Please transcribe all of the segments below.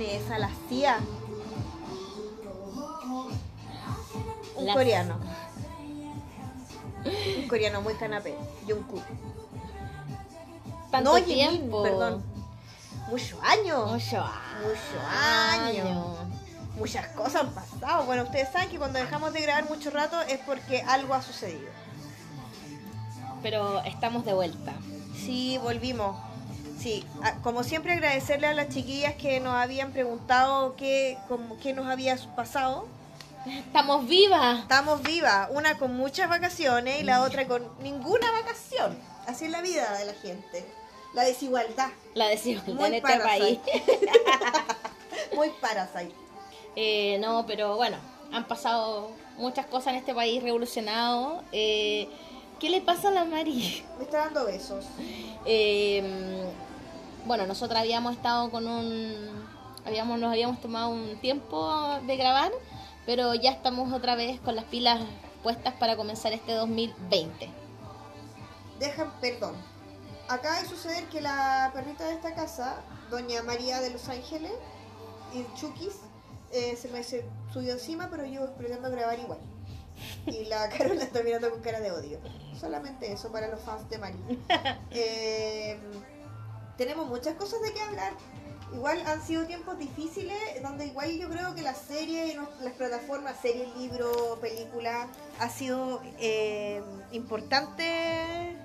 es esa, la CIA. Un La- coreano. Un coreano muy canapé. Jungkook. Tanto no, Jimin, tiempo. perdón. Muchos años. Mucho Muchos años. años. Muchas cosas han pasado. Bueno, ustedes saben que cuando dejamos de grabar mucho rato es porque algo ha sucedido. Pero estamos de vuelta. Sí, volvimos. Sí, como siempre agradecerle a las chiquillas que nos habían preguntado qué, como, qué nos había pasado. Estamos vivas. Estamos vivas, una con muchas vacaciones y la otra con ninguna vacación. Así es la vida de la gente. La desigualdad. La desigualdad Muy en este país. Muy parasite. Eh, no, pero bueno, han pasado muchas cosas en este país revolucionado. Eh, ¿Qué le pasa a la Mari? Me está dando besos. Eh, bueno, nosotros habíamos estado con un... Habíamos, nos habíamos tomado un tiempo de grabar, pero ya estamos otra vez con las pilas puestas para comenzar este 2020. Dejan, perdón. Acaba de suceder que la perrita de esta casa, doña María de Los Ángeles, y Chukis, eh, se me se subió encima, pero yo pretendo grabar igual. Y la Carola está mirando con cara de odio. Solamente eso para los fans de María. Eh, tenemos muchas cosas de qué hablar. Igual han sido tiempos difíciles, donde igual yo creo que la serie, las plataformas, serie, libro, película, ha sido eh, importante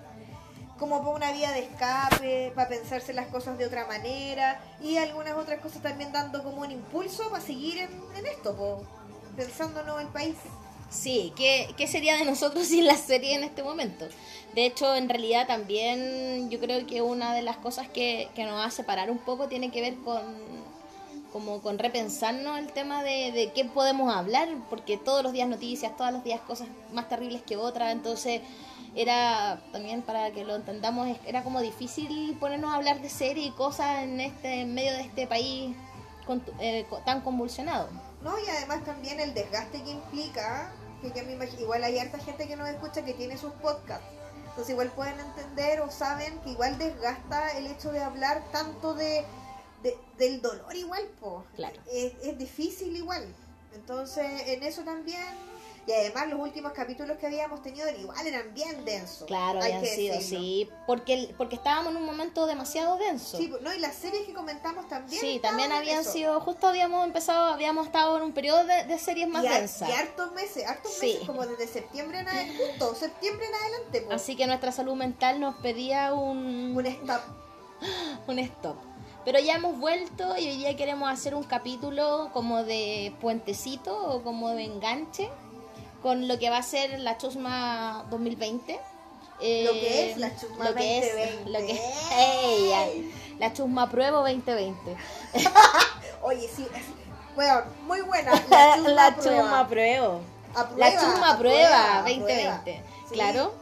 como para una vía de escape, para pensarse las cosas de otra manera y algunas otras cosas también dando como un impulso para seguir en, en esto, po, pensándonos el país. Sí, ¿qué, ¿qué sería de nosotros sin la serie en este momento? De hecho, en realidad también yo creo que una de las cosas que, que nos va a separar un poco tiene que ver con como con repensarnos el tema de, de qué podemos hablar, porque todos los días noticias, todos los días cosas más terribles que otras, entonces era también para que lo entendamos, era como difícil ponernos a hablar de series y cosas en este en medio de este país eh, tan convulsionado. ¿no? Y además también el desgaste que implica, que ya me imagino, igual hay harta gente que nos escucha que tiene sus podcasts, entonces igual pueden entender o saben que igual desgasta el hecho de hablar tanto de, de- del dolor igual, po. Claro. Es, es difícil igual, entonces en eso también, y además los últimos capítulos que habíamos tenido igual eran bien densos. Claro, habían sido, decirlo. sí, porque, porque estábamos en un momento demasiado denso. Sí, no, y las series que comentamos también. Sí, también habían eso. sido, justo habíamos empezado, habíamos estado en un periodo de, de series más y, densas. y hartos meses, hartos Sí. meses, como desde septiembre en adelante, justo septiembre en adelante. Así que nuestra salud mental nos pedía un, un stop. un stop. Pero ya hemos vuelto y hoy día queremos hacer un capítulo como de puentecito o como de enganche con lo que va a ser la Chusma 2020. Eh, Lo que es la Chusma lo que es- 2020. lo que es- ¡Ey! ay, la Chusma Pruebo 2020. Oye, sí, bueno, muy buena. La chusma, La prueba. Chusma Pruebo. Aprueba, La Chusma Prueba aprueba. 2020. Sí. Claro.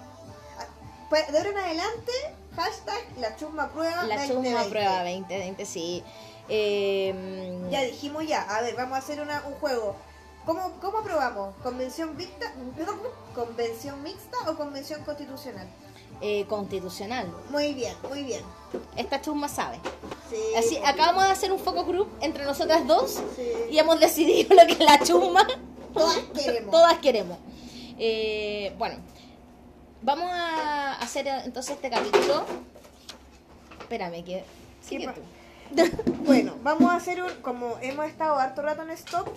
Pues, de ahora en adelante, hashtag la chusma prueba La 2020. Chusma Prueba 2020, sí. Eh, Ya dijimos ya, a ver, vamos a hacer una, un juego. ¿Cómo, ¿Cómo aprobamos? ¿Convención mixta, ¿Convención mixta o convención constitucional? eh, constitucional. Muy bien, muy bien. Esta chusma sabe. Sí, Así, acabamos de hacer un focus group entre nosotras dos Sí. y hemos decidido lo que la chusma Todas queremos. todas queremos. Eh, bueno, vamos a hacer entonces este capítulo. Espérame, que. Sigue tú. Bueno, vamos a hacer un, como hemos estado harto rato en stop,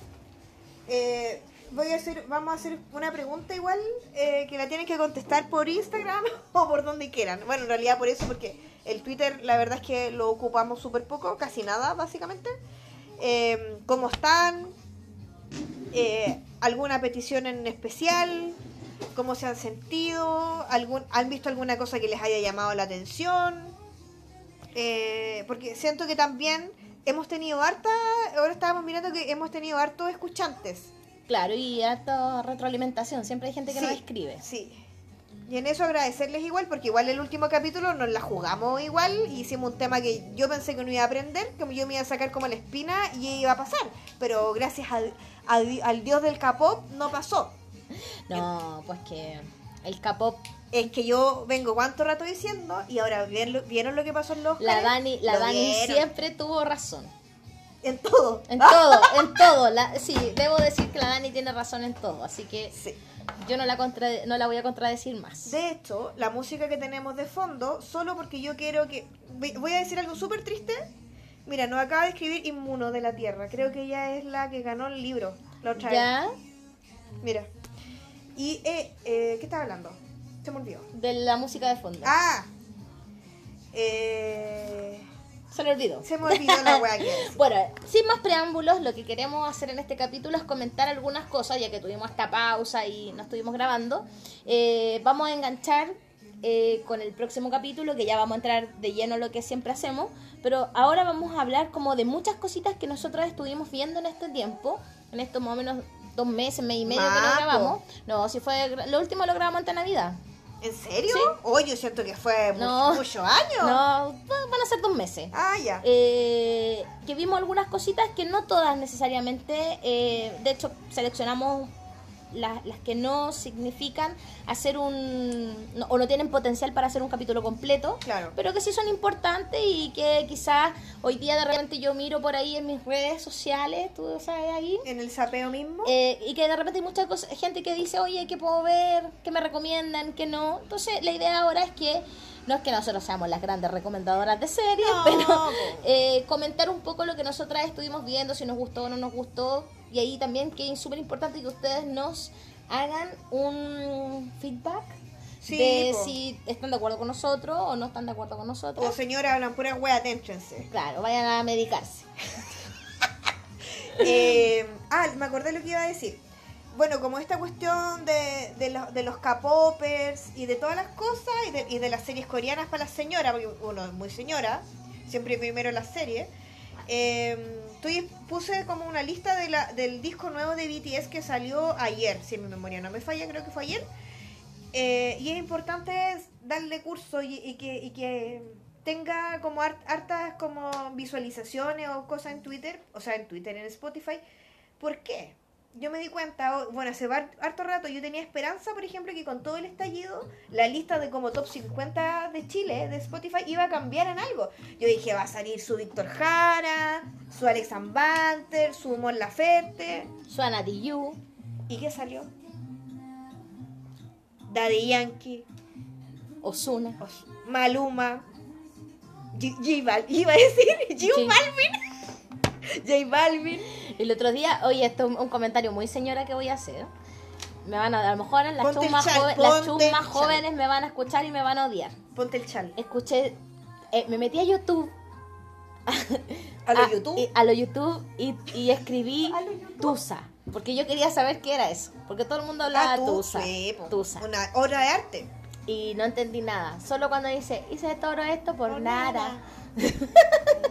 eh, voy a hacer, vamos a hacer una pregunta igual eh, que la tienen que contestar por Instagram o por donde quieran. Bueno, en realidad por eso, porque el Twitter la verdad es que lo ocupamos súper poco, casi nada básicamente. Eh, ¿Cómo están? Eh, ¿Alguna petición en especial? ¿Cómo se han sentido? ¿Algún, ¿Han visto alguna cosa que les haya llamado la atención? Eh, porque siento que también hemos tenido harta, ahora estábamos mirando que hemos tenido hartos escuchantes. Claro, y harta retroalimentación. Siempre hay gente que Sí, nos escribe. Sí. Y en eso agradecerles igual, porque igual el último capítulo nos la jugamos igual, hicimos un tema que yo pensé que no iba a aprender, que yo me iba a sacar como la espina y iba a pasar. Pero gracias al, al, al dios del K-pop no pasó. No, pues que el K-pop, Es que yo vengo cuánto rato diciendo y ahora vieron lo, vieron lo que pasó en los la? Dani, la Dani siempre tuvo razón. En todo. En todo, en todo. La, sí, debo decir que la Dani tiene razón en todo, así que Sí. yo no la, contra- no la voy a contradecir más. De hecho, la música que tenemos de fondo, solo porque yo quiero que... voy- a decir algo súper triste. Mira, nos acaba de escribir Inmuno de la Tierra. Creo que ella es la que ganó el libro la otra vez. ¿Ya? Mira. Y, eh, eh, ¿qué estaba hablando? Se me olvidó. De la música de fondo. Ah. Eh, Se le olvidó. se me olvidó la weá que. Bueno, sin más preámbulos, lo que queremos hacer en este capítulo es comentar algunas cosas, ya que tuvimos esta pausa y no estuvimos grabando. Eh, vamos a enganchar eh, con el próximo capítulo, que ya vamos a entrar de lleno a lo que siempre hacemos, pero ahora vamos a hablar como de muchas cositas que nosotros estuvimos viendo en este tiempo, en estos menos dos meses, mes y medio que lo grabamos. No, si fue, lo último lo grabamos antes de Navidad. ¿En serio? Sí. Hoy yo siento que fue No. muchos años. No, van a ser dos meses. Ah, ya. eh, que vimos algunas cositas que no todas necesariamente, eh, de hecho seleccionamos las, las que no significan hacer un, no- o no tienen potencial para hacer un capítulo completo, Claro. pero que sí son importantes y que quizás hoy día de repente yo miro por ahí en mis redes sociales, tú sabes ahí, En el sapeo mismo. eh, y que de repente hay mucha cosa- gente que dice, oye, ¿qué puedo ver? ¿Qué me recomiendan? ¿Qué no? Entonces, la idea ahora es que no es que nosotros seamos las grandes recomendadoras de series, No, pero eh, comentar un poco lo que nosotras estuvimos viendo, si nos gustó o no nos gustó. Y ahí también que es súper importante que ustedes nos hagan un feedback Sí, de po. si están de acuerdo con nosotros o no están de acuerdo con nosotros. O señora, hablan pura wea, aténchense. Claro, vayan a medicarse. Eh, ah, me acordé lo que iba a decir. Bueno, como esta cuestión de, de, los, de los K-popers y de todas las cosas y de, y de las series coreanas para las señoras, porque uno es muy señora, siempre primero las series. Eh, estoy- puse como una lista de la, del disco nuevo de BTS que salió ayer, si mi memoria no me falla, creo que fue ayer. Eh, y es importante darle curso y, y que, y tenga como har- hartas como visualizaciones o cosas en Twitter, o sea, en Twitter, en Spotify. ¿Por qué? Yo me di cuenta, bueno, hace harto rato yo tenía esperanza, por ejemplo, que con todo el estallido, la lista de como top 50 de Chile, de Spotify, iba a cambiar en algo. Yo dije, va a salir su Víctor Jara, su Alex Banter, su Mon Laferte. Suana Yu. ¿Y qué salió? Daddy Yankee, Osuna. Os- Maluma, G, J Bal- iba a decir J Sí. Balvin, J Balvin. El otro día, oye, esto es un comentario muy señora que voy a hacer. Me van a, a lo mejor las chal, joven- las jóvenes me van a escuchar y me van a odiar. Ponte el chal. Escuché, eh, me metí a YouTube. A lo a- YouTube. y- a lo YouTube y, y escribí YouTube. Tusa. Porque yo quería saber qué era eso. Porque todo el mundo hablaba Ah, tú, Tusa. sí. Tusa. Una obra de arte. Y no entendí nada. Solo cuando dice, hice todo esto por, Por nada. nada.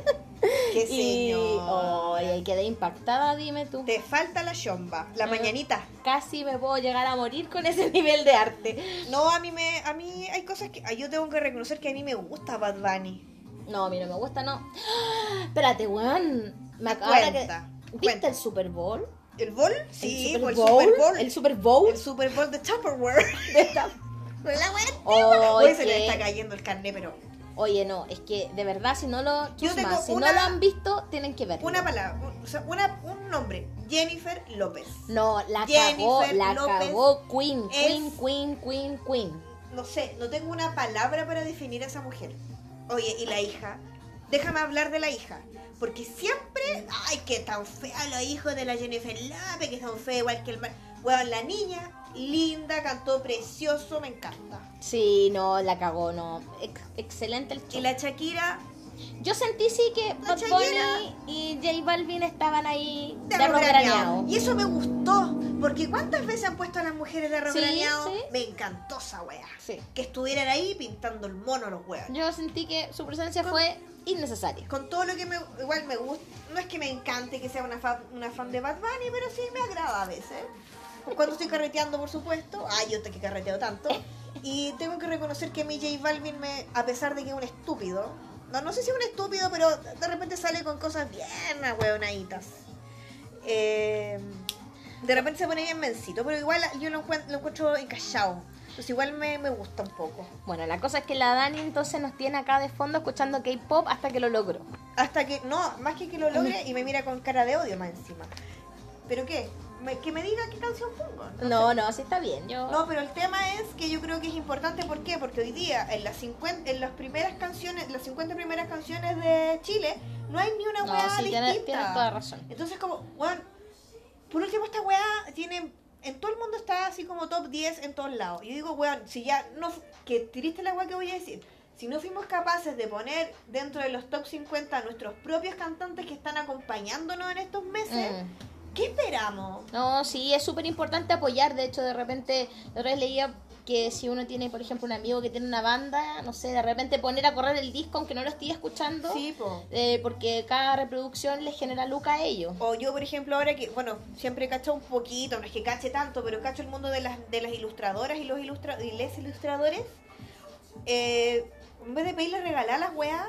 Qué Y oye, quedé impactada, dime tú. Te falta la chomba, la Ah. mañanita. Casi me puedo llegar a morir con ese nivel de arte. No, a mí me, a mí hay cosas que ah, yo tengo que reconocer que a mí me gusta Bad Bunny. No, a mí no me gusta, no. ¡Ah! Espérate, weón. Me Cuenta, ¿Viste cuenta. el Super Bowl? ¿El Bowl? Sí, el Super el Bowl. Super Bowl. El Super Bowl. El Super Bowl de Tupperware. de la wea Oye, Hoy se le está cayendo el carnet, pero Oye, no, es que de verdad, si no lo, Yo si una- no lo han visto, tienen que verlo. una palabra, un- o sea, una, un nombre, Jennifer López. No, la Jennifer cagó, la López cagó Queen, es- Queen, Queen, Queen, Queen. No sé, no tengo una palabra para definir a esa mujer. Oye, y la hija, déjame hablar de la hija. Porque siempre, ay, que tan fea los hijos de la Jennifer López, que son feos igual que el mar. Weón, la niña, linda, cantó precioso, me encanta. Sí, no, la cagó, no. Ex- excelente el Y show. la Shakira, Yo sentí sí que Bad Bunny y J Balvin estaban ahí de de arrograneado. Y eso me gustó, porque ¿cuántas veces han puesto a las mujeres de arrograneado? sí. Me encantó esa wea. Sí. Que estuvieran ahí pintando el mono a los weas. Yo sentí que su presencia fue innecesaria. Con todo lo que me, igual me gusta, no es que me encante que sea una fan, una fan de Bad Bunny, pero sí me agrada a veces. Cuando estoy carreteando, por supuesto. Ay, yo te que carreteo tanto. Y tengo que reconocer que mi J Balvin, me, a pesar de que es un estúpido, no, no sé si es un estúpido, pero de repente sale con cosas bien ahueonaditas. Eh, de repente se pone bien mencito, pero igual yo lo, encuent- lo encuentro encallado. Entonces igual me, me gusta un poco. Bueno, la cosa es que la Dani entonces nos tiene acá de fondo escuchando K-pop hasta que lo logró. Hasta que, no, más que que lo logre y me mira con cara de odio más encima. ¿Pero qué? Me- que me diga qué canción pongo. No, sé. no, sí está bien. Yo... No, pero el tema es que yo creo que es importante, ¿por qué? Porque hoy día, en las 50, en las primeras canciones, las 50 primeras canciones de Chile, no hay ni una No, weá sí, distinta. tienes, tienes toda razón. Entonces, como, weón, por último, esta weá tiene. En todo el mundo está así como top 10 en todos lados. Y yo digo, weón, si ya no. Que triste la weá que voy a decir. Si no fuimos capaces de poner dentro de los top 50 a nuestros propios cantantes que están acompañándonos en estos meses, Mm. ¿Qué esperamos? No, sí, es súper importante apoyar. De hecho, de repente, la otra vez leía que si uno tiene, por ejemplo, un amigo que tiene una banda, no sé, de repente poner a correr el disco aunque no lo esté escuchando, Sí, po. eh, porque cada reproducción les genera lucas a ellos. O yo, por ejemplo, ahora que, bueno, siempre cacho un poquito, no es que cache tanto, pero cacho el mundo de las, de las ilustradoras y los ilustra y les ilustradores. Eh, en vez de pedirle regalar las weas,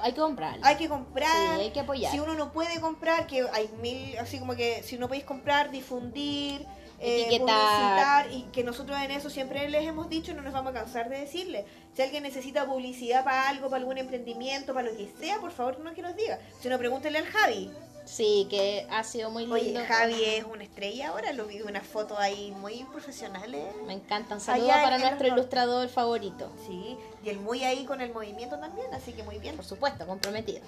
Hay que comprarlo. hay que comprar. Sí, hay que apoyar. Si uno no puede comprar, que hay mil, así como que si no podéis comprar, difundir, eh, Etiquetar. publicitar, y que nosotros en eso siempre les hemos dicho, no nos vamos a cansar de decirle. Si alguien necesita publicidad para algo, para algún emprendimiento, para lo que sea, por favor no que nos diga. Si no, pregúntele al Javi. Sí, que ha sido muy lindo. Oye, Javi es una estrella ahora, lo vi unas fotos ahí muy profesionales. Me encantan. Saludos Allá para nuestro los ilustrador favorito. Sí, y el muy ahí con el movimiento también, así que muy bien. Por supuesto, comprometido.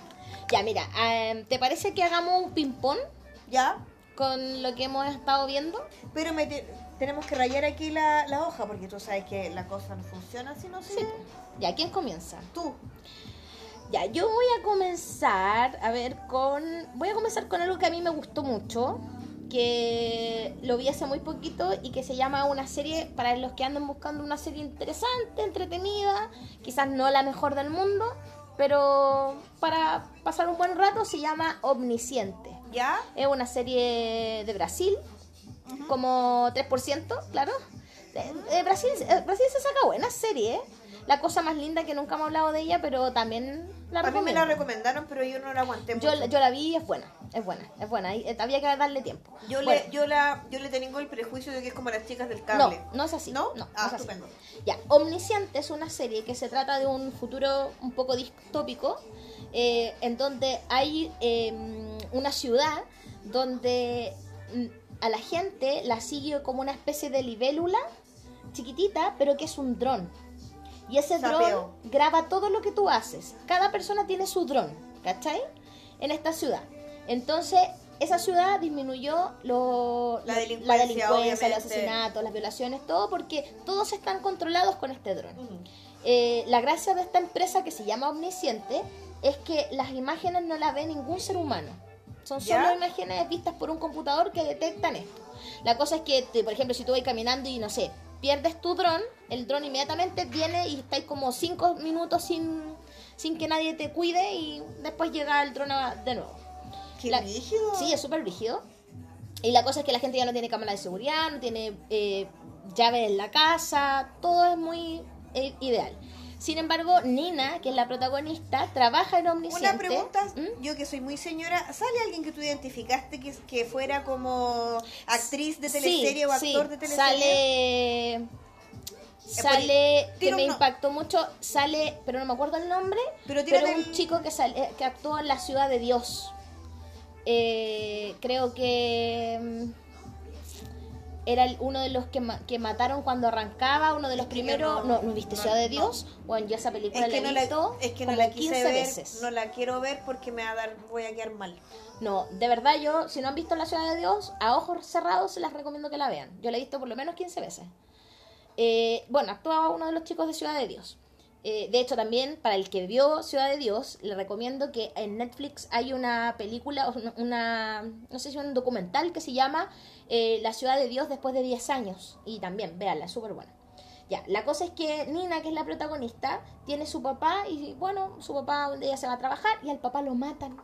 Ya, mira, eh, ¿te parece que hagamos un ping-pong Ya, con lo que hemos estado viendo? pero me te- tenemos que rayar aquí la, la hoja porque tú sabes que la cosa no funciona si no se... Sí. Ya, ¿quién comienza? Tú. Ya, yo voy a comenzar, a ver, con... Voy a comenzar con algo que a mí me gustó mucho, que lo vi hace muy poquito y que se llama una serie, para los que andan buscando una serie interesante, entretenida, quizás no la mejor del mundo, pero para pasar un buen rato se llama Omnisciente. ¿Ya? Es una serie de Brasil, como 3%, claro. De, de Brasil, eh, Brasil se saca buena serie, ¿eh? La cosa más linda que nunca hemos hablado de ella, pero también la a mí me recomiendo. la recomendaron, pero yo no la aguanté yo, mucho. yo la vi y es buena, es buena, es buena. y, eh, había que darle tiempo. Yo, Bueno, le, yo, la, yo le tengo el prejuicio de que es como las chicas del no, cable. no es así. ¿No? No, no ah, es así. estupendo. Ya, Omnisciente es una serie que se trata de un futuro un poco distópico, eh, en donde hay eh, una ciudad donde mm, a la gente la sigue como una especie de libélula chiquitita, pero que es un dron. Y ese dron graba todo lo que tú haces. Cada persona tiene su dron, ¿cachai? En esta ciudad. Entonces, esa ciudad disminuyó lo- La delincuencia, delincuencia, los asesinatos, las violaciones, todo porque todos están controlados con este dron. Eh, la gracia de esta empresa que se llama Omnisciente es que las imágenes no las ve ningún ser humano. Son ¿Ya? solo imágenes vistas por un computador que detectan esto. La cosa es que, por ejemplo, si tú vas caminando y no sé, pierdes tu dron, el dron inmediatamente viene y estáis como cinco minutos sin, sin que nadie te cuide y después llega el dron de nuevo. Qué La- rígido. Sí, es súper rígido. Y la cosa es que la gente ya no tiene cámara de seguridad, no tiene eh, llave en la casa, todo es muy eh, ideal. Sin embargo, Nina, que es la protagonista, trabaja en Omnisciente. Una pregunta, ¿Mm? yo que soy muy señora, ¿sale alguien que tú identificaste que, que fuera como actriz de Sí, teleserie o sí, actor de teleserie? Sale. por Sale, que me no- impactó mucho, sale, pero no me acuerdo el nombre, Pero pero, un el- chico que, sale, que actuó en La Ciudad de Dios. Eh, creo que mm, era uno de los que, ma- que mataron cuando arrancaba, uno de los Es primeros. no- No, ¿no, viste no, Ciudad de. Dios? Bueno, yo esa película Es que, la no he la, visto es que no como la quise 15 ver, veces. no la quiero ver porque me va a dar, voy a quedar mal. No, de verdad yo, si no han visto La Ciudad de Dios, a ojos cerrados se las recomiendo que la vean. Yo la he visto por lo menos 15 veces. Eh, bueno, actuaba uno de los chicos de Ciudad de Dios. Eh, de hecho, también para el que vio Ciudad de Dios, le recomiendo que en Netflix hay una película, una, no sé si un documental que se llama eh, La Ciudad de Dios después de 10 años. Y también, véanla, es súper buena. Ya, la cosa es que Nina, que es la protagonista, tiene su papá y bueno, su papá un día se va a trabajar y al papá lo matan.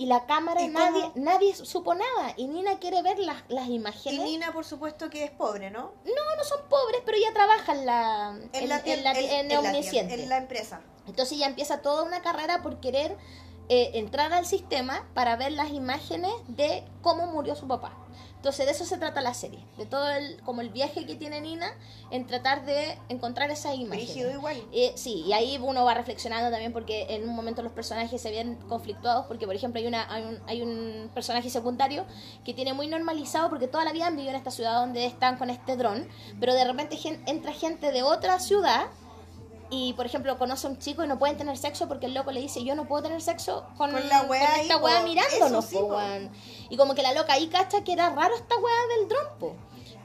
Y la cámara, ¿Y nadie, cómo? nadie supo nada. Y Nina quiere ver las, las Y imágenes. Nina, por supuesto, que es pobre, ¿no? No, no son pobres, pero ella trabaja en la, en, la en tien- la- en- en en la tien- Omnisciente. en la empresa. Entonces ella empieza toda una carrera por querer eh, entrar al sistema para ver las imágenes de cómo murió su papá. Entonces de eso se trata la serie, de todo el como el viaje que tiene Nina en tratar de encontrar esas imágenes. Igual. Eh, sí, y ahí uno va reflexionando también porque en un momento los personajes se ven conflictuados porque por ejemplo hay una hay un, hay un personaje secundario que tiene muy normalizado porque toda la vida han vivido en esta ciudad donde están con este dron, pero de repente gen- entra gente de otra ciudad y por ejemplo conoce a un chico y no pueden tener sexo porque el loco le dice yo no puedo tener sexo con, Con la wea con esta wea mirándonos sí, po, y como que la loca ahí cacha que era raro esta wea del dron po.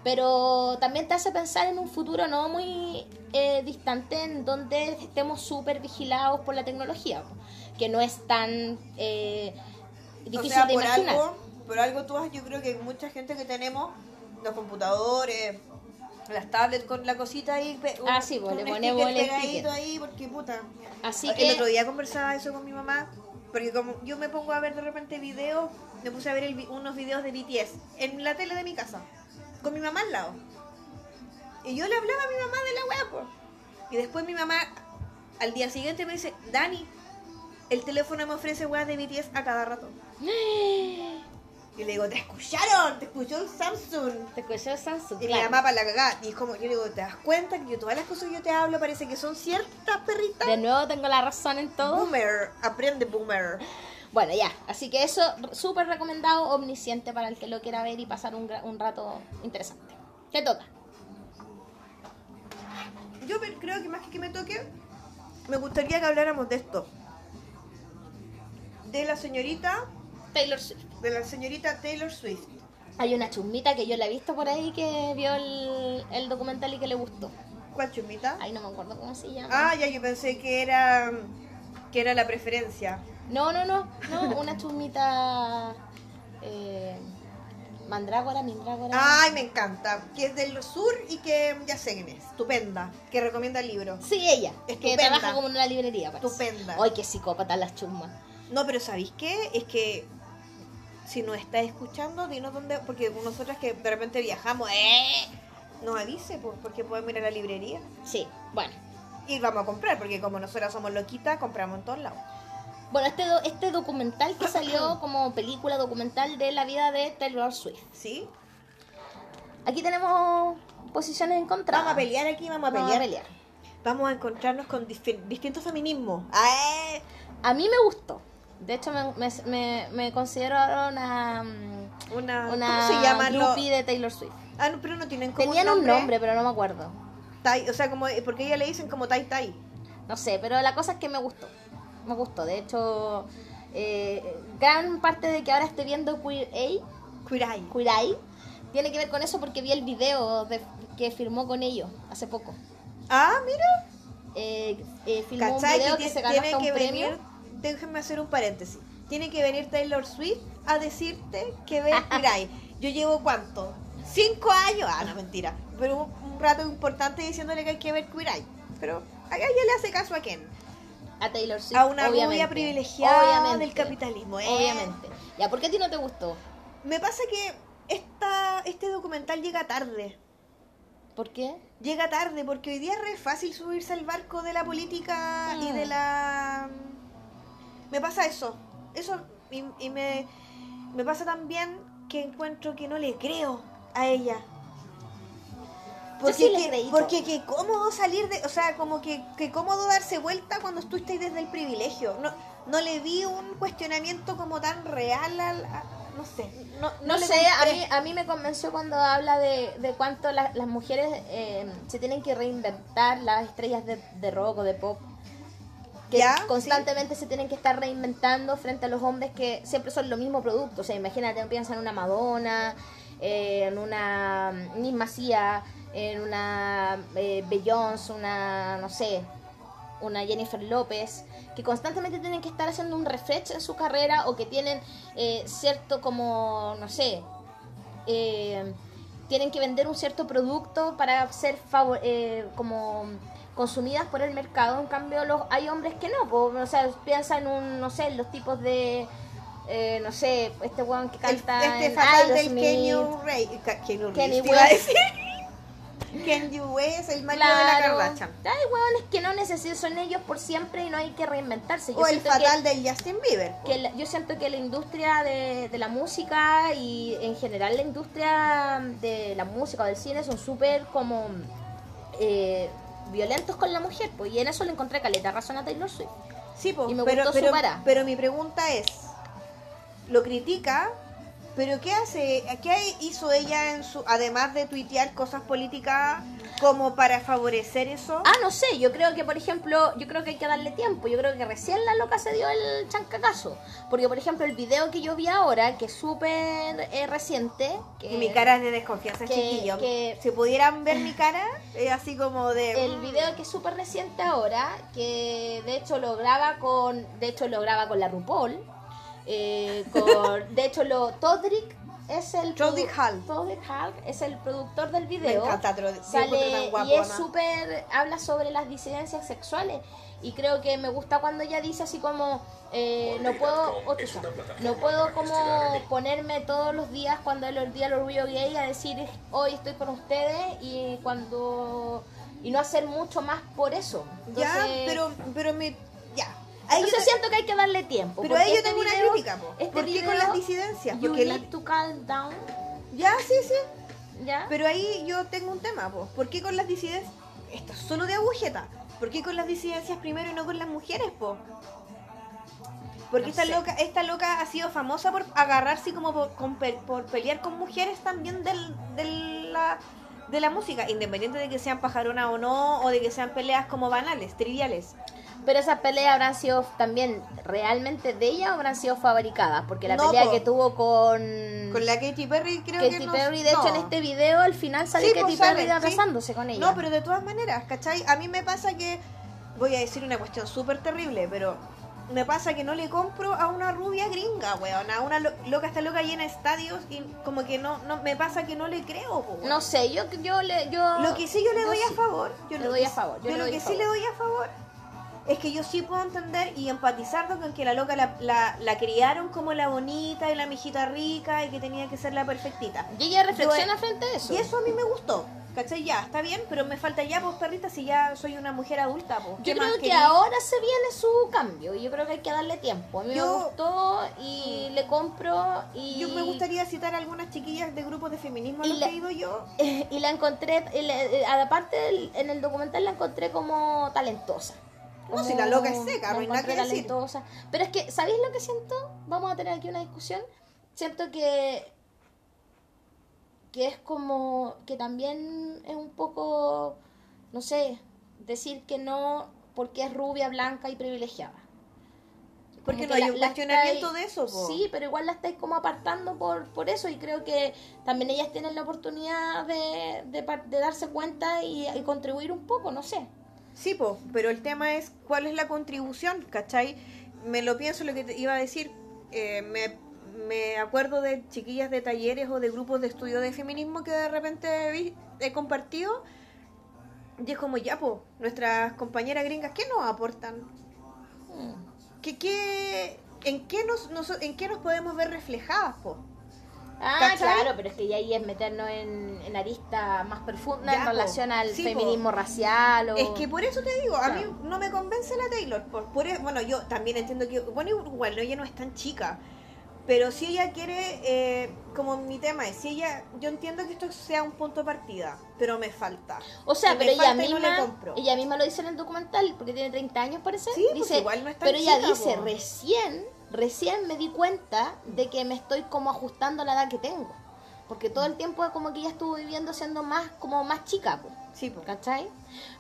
pero también te hace pensar en un futuro no muy eh, distante en donde estemos súper vigilados por la tecnología que no es tan eh, difícil o sea, de por imaginar. algo, por algo tú has- yo creo que mucha gente que tenemos los computadores, las tablets con la cosita ahí, pe- Ah, un- sí, pues, un le ponemos el pegadito ahí porque puta. así el que otro día conversaba eso con mi mamá, porque como yo me pongo a ver de repente videos, me puse a ver el unos videos de BTS en la tele de mi casa, con mi mamá al lado. Y yo le hablaba a mi mamá de la wea. Y después mi mamá al día siguiente me dice, Dani, el teléfono me ofrece weas de BTS a cada rato. Y le digo, ¿te escucharon? ¿Te escuchó el Samsung? te escuchó Samsung Y mi claro. mamá para la cagada. Y es como, yo le digo, ¿te das cuenta que yo todas las cosas que yo te hablo parece que son ciertas perritas? de nuevo tengo la razón en todo Boomer, aprende boomer. Bueno, ya, así que eso súper recomendado, omnisciente para el que lo quiera ver y pasar un, un rato interesante. Te toca. Yo creo que más que que me toque, me gustaría que habláramos de esto. De la señorita, Taylor Swift. De la señorita Taylor Swift. Hay una chumita que yo la he visto por ahí que vio el, el documental y que le gustó. ¿Cuál chumita? Ay, no me acuerdo cómo se llama. Ah, ya, yo pensé que era que era la preferencia. No, no, no, no, una chumita eh, mandrágora, mindrágora. Ay, me encanta. Que es del sur y que ya sé quién es. Estupenda. Que recomienda el libro. Sí, ella, que Estupenda. trabaja como en una librería. parece. Estupenda. Ay, qué psicópata las chumas. No, pero ¿sabéis qué? Es que si nos estás escuchando, dinos dónde. Porque nosotras que de repente viajamos, ¡eh! Nos avise, pues, porque podemos ir a la librería. Sí, bueno. Y vamos a comprar, porque como nosotras somos loquitas, compramos en todos lados. Bueno, este, do- este documental que salió como película documental de la vida de Taylor Swift. ¿Sí? Aquí tenemos posiciones encontradas. Vamos a pelear aquí, vamos a Vamos pelear. a pelear. Vamos a encontrarnos con distintos feminismos. A mí me gustó. De hecho, me, me, me- me considero ahora una, mm, Una, una ¿Cómo se llama? groupie de Taylor Swift. Ah, no, pero no tienen como Tenían un nombre, pero no me acuerdo. Tai- o sea, como porque ella le dicen como Tai Tai. No sé, pero la cosa es que me gustó. Me gustó. De hecho, eh, gran parte de que ahora estoy viendo Queer A, Kurai. Queer Eye, tiene que ver con eso porque vi el video de, que firmó con ellos hace poco. Ah, mira. Eh, eh, filmó un video que se ganó hasta un que premio. venir, déjenme hacer un paréntesis. Tiene que venir Taylor Swift a decirte que ve Kurai. Yo llevo cuánto? Cinco años. Ah, no, mentira. Pero un, un rato importante diciéndole que hay que ver Kurai. Pero a ella le hace caso a quién? A Taylor Swift. A una rubia privilegiada Obviamente. del capitalismo. ¿eh? Obviamente. Ya, ¿por qué a ti no te gustó? Me pasa que esta, este documental llega tarde. ¿Por qué? Llega tarde porque hoy día es re fácil subirse al barco de la política y Mm. de la... Me pasa eso. Eso y, y me, me pasa también que encuentro que no le creo a ella. Porque, sí que, porque que cómodo salir de... O sea, como que, que cómodo darse vuelta cuando tú estás desde el privilegio. No, no le vi un cuestionamiento como tan real al... a- no sé. No, No, sé, a mí, a mí me convenció cuando habla de, de cuánto la- las mujeres eh, se tienen que reinventar, las estrellas de, de rock o de pop, que Ya, constantemente se tienen que estar reinventando frente a los hombres que siempre son lo mismo producto. O sea, imagínate, piensa en una Madonna, eh, en una misma Cia, en una eh, Beyoncé, una, no sé, una Jennifer López, que constantemente tienen que estar haciendo un refresh en su carrera o que tienen eh, cierto como, no sé, eh, tienen que vender un cierto producto para ser favor- eh, como consumidas por el mercado. En cambio, los hay hombres que no, po, o sea, piensa en un, no sé, los tipos de, eh, no sé, este weón que El- canta este en fatal del. Kenny Ray, Kenny Kenny te iba a West. Kanye West, el marido de la Claro. Kardashian. Hay hueones que no necesitan, son ellos por siempre y no hay que reinventarse. Yo O el siento que- fatal del Justin Bieber. que la- yo siento que la industria de, de la música y en general la industria de la música o del cine son súper como eh, violentos con la mujer, pues, y en eso le encontré caleta razón a Taylor Swift. Sí, Y me pero, gustó su pero, vara. pero mi pregunta es, lo critica, pero ¿qué hace? ¿Qué hizo ella en su, además de tuitear cosas políticas como para favorecer eso? Ah, no sé, yo creo que, por ejemplo, yo creo que hay que darle tiempo. Yo creo que recién la loca se dio el chancacazo. Porque, por ejemplo, el video que yo vi ahora, que es súper eh, reciente. Que Y mi cara es de desconfianza, que- chiquillo. que- Si pudieran ver mi cara, es así como de... El video que es súper reciente ahora, que de hecho lo graba con, de hecho lo graba con la RuPaul, eh, con, de hecho lo Todrick es el Todrick Hall. Todrick Hall es el productor del Me video. encanta, Tro- sí, Sale guapo, y es súper habla sobre las disidencias sexuales y creo que me gusta cuando ella dice así como eh, no puedo oh, chucha, no puedo como ponerme todos los días cuando es el día del orgullo gay a decir hoy estoy con ustedes y cuando y no hacer mucho más por eso Ya, Entonces- pero, pero me... Ya. Entonces te- siento que hay que darle tiempo pero ahí yo este tengo una video- crítica, po. este ¿Por qué con las disidencias? you Porque la- need to calm down Ya, sí, sí. ya Pero ahí yo tengo un tema, po. ¿por qué con las disidencias? Esto es solo de agujeta. ¿Por qué con las disidencias primero y no con las mujeres, po? Porque No esta sé. loca, esta loca ha sido famosa por agarrarse como por, con por pelear con mujeres también del, de la de la música, independiente de que sean pajarona o no, o de que sean peleas como banales, triviales. Pero esas peleas habrán sido también realmente de ella o habrán sido fabricadas, porque la No, pelea po. que tuvo con, Con la Katy Perry creo Katy que no- Perry, de hecho en no. este video al final sale Sí, Katy pues, Perry sí. abrazándose con ella. No, pero de todas maneras, ¿cachai? A mí me pasa que, voy a decir una cuestión súper terrible, pero me pasa que no le compro a una rubia gringa, weón, a una lo- loca, esta loca llena de estadios y como que no, no me pasa que no le creo, weón. No sé, yo yo le yo Lo que sí yo le doy sí. a favor, yo Le doy a favor, yo lo que sí le doy a favor es que yo sí puedo entender y empatizar con que la loca la, la, la criaron como la bonita y la mijita rica y que tenía que ser la perfectita. Y ella reflexiona Yo- frente a eso. Y eso a mí me gustó. ¿Cachai? Ya, está bien, pero me falta ya, pues, perrita, si ya soy una mujer adulta, pues. Yo ¿qué creo que ahora se viene su cambio y yo creo que hay que darle tiempo. A mí Yo- me gustó y le compro y Yo me gustaría citar a algunas chiquillas de grupos de feminismo a los la- que he ido yo. y la encontré, y la- eh, aparte del- en el documental la encontré como talentosa. No, si la loca es seca, la no hay nada encontré que decir. Pero es que, ¿sabéis lo que siento? Vamos a tener aquí una discusión. Siento que que es como que también es un poco, no sé, decir que no porque es rubia, blanca y privilegiada. Porque no hay un cuestionamiento de eso, po. Sí, pero igual la estáis como apartando por, por eso y creo que también ellas tienen la oportunidad de, de, de darse cuenta y, y contribuir un poco, no sé. Sí, po, pero el tema es cuál es la contribución, ¿cachai? Me lo pienso lo que te iba a decir. eh, me, me acuerdo de chiquillas de talleres o de grupos de estudio de feminismo que de repente vi- he compartido. Y es como, ya, po, nuestras compañeras gringas, ¿qué nos aportan? Mm. ¿Qué, qué, en, qué nos, nos- ¿En qué nos podemos ver reflejadas, po? Ah, ¿Cachai? claro, pero es que ya ahí es meternos en, en arista más profunda Ya, en po. relación al Sí, po. feminismo racial o... Es que por eso te digo, a Claro. mí no me convence la Taylor. Por, por e- bueno, yo también entiendo que, bueno, igual ella no es tan chica, pero si ella quiere, eh, como mi tema es, si ella, yo entiendo que esto sea un punto de partida, pero me falta. O sea, pero ella no misma, ella misma lo dice en el documental, porque tiene 30 años parece. Sí, pues dice, igual no es tan pero ella dice, po. recién, recién me di cuenta de que me estoy como ajustando a la edad que tengo. Porque todo el tiempo como que ella estuvo viviendo siendo más, como más chica, po, Sí, po. ¿cachai?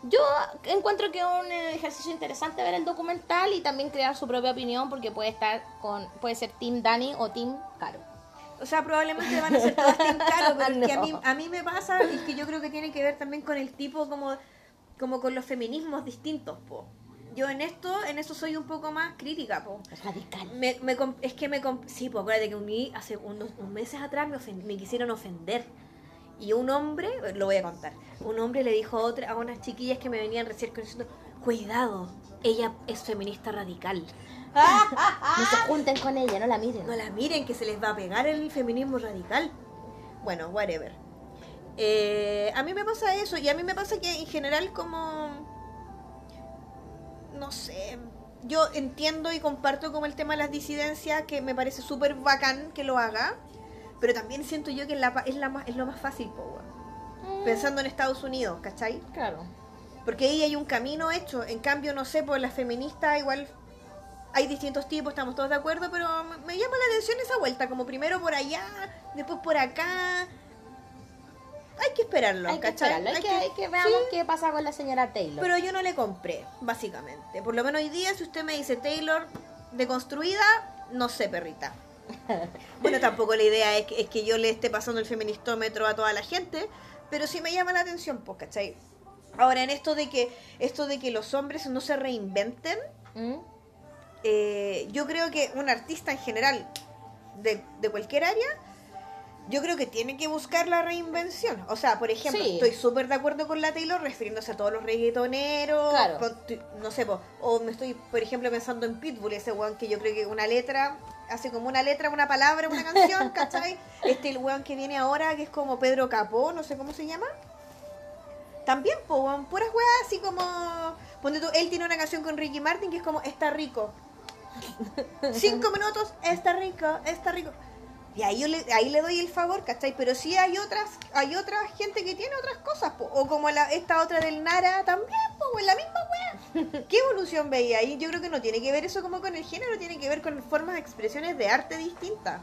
Yo encuentro que es un eh, ejercicio interesante ver el documental y también crear su propia opinión porque puede estar con, puede ser Team Dani o Team Caro. O sea, probablemente van a ser todas tan caro, pero es que a mí, No. a mí me pasa, y es que yo creo que tiene que ver también con el tipo, como, como con los feminismos distintos, po. Yo en esto, en eso soy un poco más crítica, po. Radical. Me, me es que me sí, pues acuérdate que un, hace unos, unos meses atrás me, ofen- me quisieron ofender. Y un hombre, lo voy a contar, un hombre le dijo a, otra, a unas chiquillas que me venían recién conociendo, cuidado, ella es feminista radical. No se junten con ella, no la miren. No la miren que se les va a pegar el feminismo radical. Bueno, whatever. Eh, a mí me pasa eso y a mí me pasa que en general como... No sé, yo entiendo y comparto como el tema de las disidencias, que me parece súper bacán que lo haga, pero también siento yo que es, la, es, la es lo más fácil, po, weón. Mm, pensando en Estados Unidos, ¿cachai? Claro. Porque ahí hay un camino hecho, en cambio, no sé, por las feministas igual hay distintos tipos, estamos todos de acuerdo, pero me, me llama la atención esa vuelta, como primero por allá, después por acá. Hay que esperarlo, Hay que ¿cachai? esperarlo, hay, Hay que, que- hay que veamos sí. qué pasa con la señora Taylor. Pero yo no le compré, básicamente. Por lo menos hoy día, si usted me dice Taylor deconstruida, no sé, perrita. Bueno, tampoco la idea es que, es que yo le esté pasando el feministómetro a toda la gente, pero sí me llama la atención, pues, ¿cachai? Ahora, en esto de que esto de que los hombres no se reinventen, ¿Mm? eh, yo creo que un artista en general, de, de cualquier área, yo creo que tiene que buscar la reinvención. O sea, por ejemplo, Sí. estoy súper de acuerdo con la Taylor refiriéndose a todos los reggaetoneros. Claro. con no sé, po, o me estoy, por ejemplo, pensando en Pitbull, ese weón que yo creo que una letra, hace como una letra, una palabra, una canción, ¿cachai? Este el weón que viene ahora, que es como Pedro Capó, no sé cómo se llama. También, po, weón, puras weas así como... Ponte tú, él tiene una canción con Ricky Martin que es como Está rico. Cinco minutos, está rico, está rico. Y ahí, yo le, ahí le doy el favor, ¿cachai? Pero sí hay otras hay otra gente que tiene otras cosas, po. o como la, esta otra del Nara también, po, en la misma wea. ¿Qué evolución veía ahí? Yo creo que no tiene que ver eso como con el género, tiene que ver con formas de expresiones de arte distintas.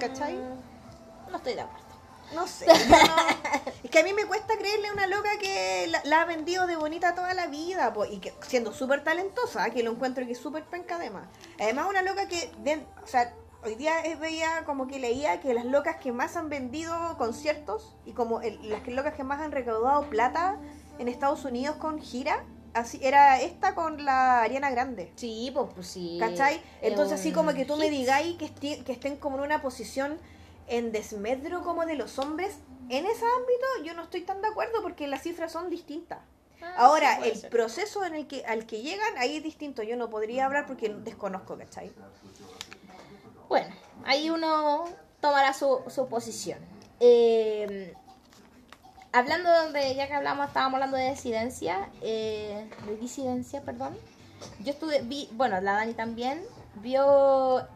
¿Cachai? Mm, No estoy de acuerdo. No sé. no- es que a mí me cuesta creerle a una loca que la, la ha vendido de bonita toda la vida, po, y que siendo súper talentosa, que lo encuentro que es súper penca además. Además, una loca que, o sea, hoy día veía como que leía que las locas que más han vendido conciertos y como el- las locas que más han recaudado plata en Estados Unidos con gira, así era esta con la Ariana Grande. Sí, pues, pues sí. ¿Cachai? es Entonces así como que tú me digáis que, esti- que estén como en una posición en desmedro como de los hombres, en ese ámbito yo no estoy tan de acuerdo porque las cifras son distintas. Ah, Ahora, sí, el ser. proceso en el que al que llegan, ahí es distinto. Yo no podría hablar porque desconozco, ¿cachai? Bueno, ahí uno tomará su, su posición. Eh, hablando de, ya que hablamos, estábamos hablando de disidencia, eh, de disidencia, perdón. Yo estuve, vi, bueno, la Dani también, vio AJ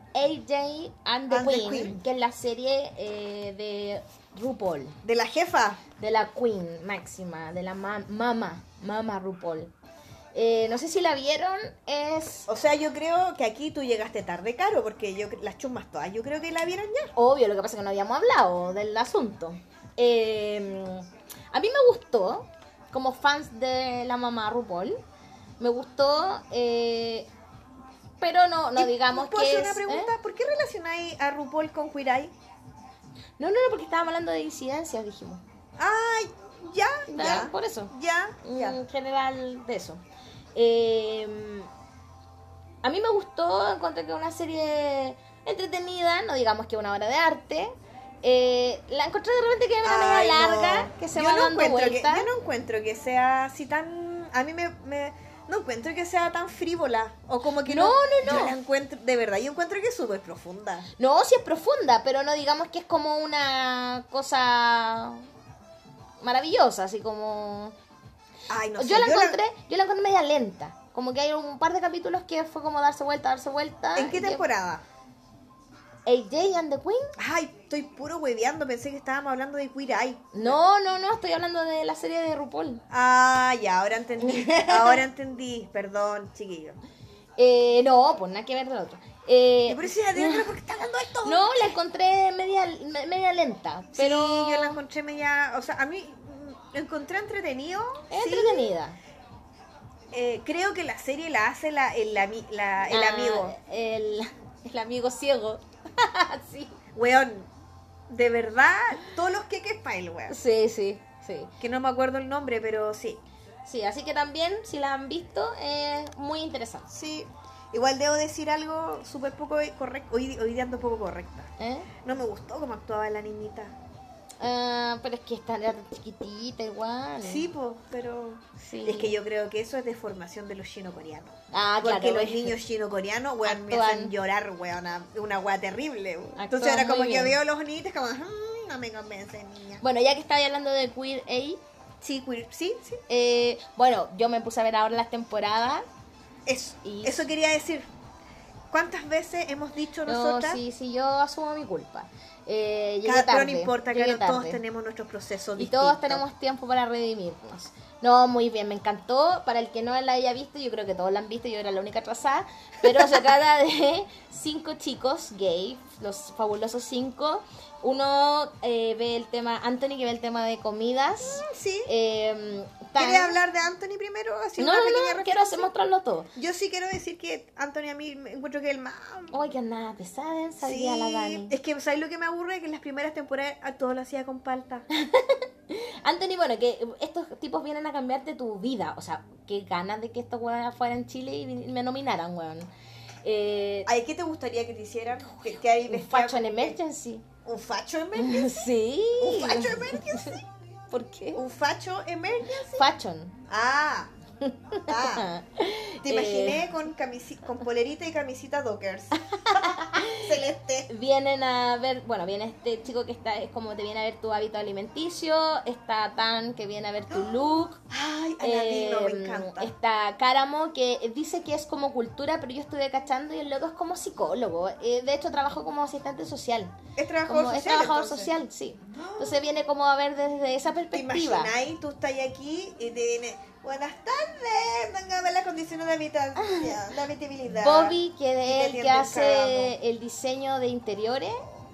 and the, And the Queen, Queen. que es la serie eh, de RuPaul, De la jefa. de la Queen máxima, de la ma- mama, mama RuPaul. Eh, no sé si la vieron, es O sea, yo creo que aquí tú llegaste tarde, Caro, porque yo las chumas todas, yo creo que la vieron ya. Obvio, lo que pasa es que no habíamos hablado del asunto. Eh, a mí me gustó, como fans de la mamá RuPaul, me gustó, eh, pero no, no digamos ¿Puedo que hacer es, una pregunta? ¿eh? ¿Por qué relacionáis a RuPaul con Eye? No, no, no, porque estábamos hablando de disidencias, dijimos. Ay, ya, Ya, ya. Por eso. Ya, ya. En general de eso. Eh, a mí me gustó, encontré que una serie entretenida, no digamos que una obra de arte. Eh, la encontré de repente que era una media no. larga, que se Yo va no dando que- vueltas. yo no encuentro que sea así tan... A mí me... me- no encuentro que sea tan frívola. O como que No, no, no. Yo la encuentro... De verdad, yo encuentro que es súper profunda. No, sí es profunda, pero no digamos que es como una cosa maravillosa, así como... Ay, no sé. yo la la- encontré, yo la encontré media lenta. Como que hay un par de capítulos que fue como darse vuelta, darse vuelta. ¿En qué temporada? AJ and the Queen. Ay, estoy puro hueveando. Pensé que estábamos hablando de Queer Eye. No, no, no, estoy hablando de la serie de RuPaul. Ah, ya, ahora entendí. Ahora entendí. Perdón, chiquillo. Eh, no, pues nada que ver del otro. Eh, por eso ya Adriana, ¿por qué está hablando de esto? no, la encontré media, me- media lenta, pero Sí, yo la encontré media... O sea, a mí... mm, Encontré entretenido. sí. entretenida. Eh, creo que la serie la hace la, el, la- el Ah, amigo. El, el amigo ciego. sí. Weón, de verdad, todos los queques para él, weón. Sí, sí, sí. Que no me acuerdo el nombre, pero sí. Sí, así que también, si la han visto, es muy interesante. Sí. Igual debo decir algo súper poco correcto. Hoy, hoy día ando poco correcta. ¿eh? No me gustó cómo actuaba la niñita. Ah, pero es que esta era chiquitita igual. Sí, pues, pero. Sí. Es que yo creo que eso es de formación de los chino-coreanos. Ah, Porque claro. los niños chino-coreanos, weón, me hacen llorar, weón. Una, weá terrible, weón. Entonces era muy como que bien. veo a los niñitos como. "Mm", no me convence, niña. Bueno, ya que estaba hablando de Queer A, Sí, queer, sí, sí. eh, bueno, yo me puse a ver ahora las temporadas. Eso, Y- eso quería decir. ¿Cuántas veces hemos dicho No, nosotras? sí, sí, yo asumo mi culpa. Eh, llegué Ca- tarde. pero no importa, claro, todos tarde. tenemos nuestros procesos Y distintos. todos tenemos tiempo para redimirnos. No, muy bien, me encantó. Para el que no la haya visto, yo creo que todos la han visto, yo era la única atrasada. Pero se trata de cinco chicos gay, los fabulosos cinco. Uno eh, ve el tema, Anthony que ve el tema de comidas. Sí. Eh, Tan- ¿Quieres hablar de Anthony primero? Así No, no, no, quiero hacer mostrarlo todo. Yo sí quiero decir que Anthony a mí me encuentro que el más... Oye, nada, pesada, sabía Sí, la Dani. es que ¿sabes lo que me aburre? Que en las primeras temporadas a todo lo hacía con palta. Anthony, bueno, que estos tipos vienen a cambiarte tu vida. O sea, qué ganas de que estos weones fueran en Chile y me nominaran, weón. Eh, Ay, ¿qué te gustaría que te hicieran? Que, que hay un fashion como- emergency. ¿Un facho emergency? Sí. ¿Un facho emergency? ¿Por qué? ¿Un facho emergency? Fashion. Ah. Ah. Te Eh. imaginé con, camisi- con polerita y camisita Dockers. Celeste. Vienen a ver, bueno, viene este chico que está, es como te viene a ver tu hábito alimenticio, está Tan que viene a ver tu look, Ay, Aladino, me Eh, encanta. Está Cáramo, que dice que es como cultura, pero yo estuve cachando y el loco es como psicólogo. Eh, de hecho, trabajó como asistente social. Es trabajador Como, social. es trabajador entonces. social, sí. Entonces viene como a ver desde esa ¿Te perspectiva. imagináis? Tú estás aquí y te viene. Buenas tardes, venga a ver las condiciones de habitación, de habitabilidad. Bobby, que de él que hace el diseño de interiores.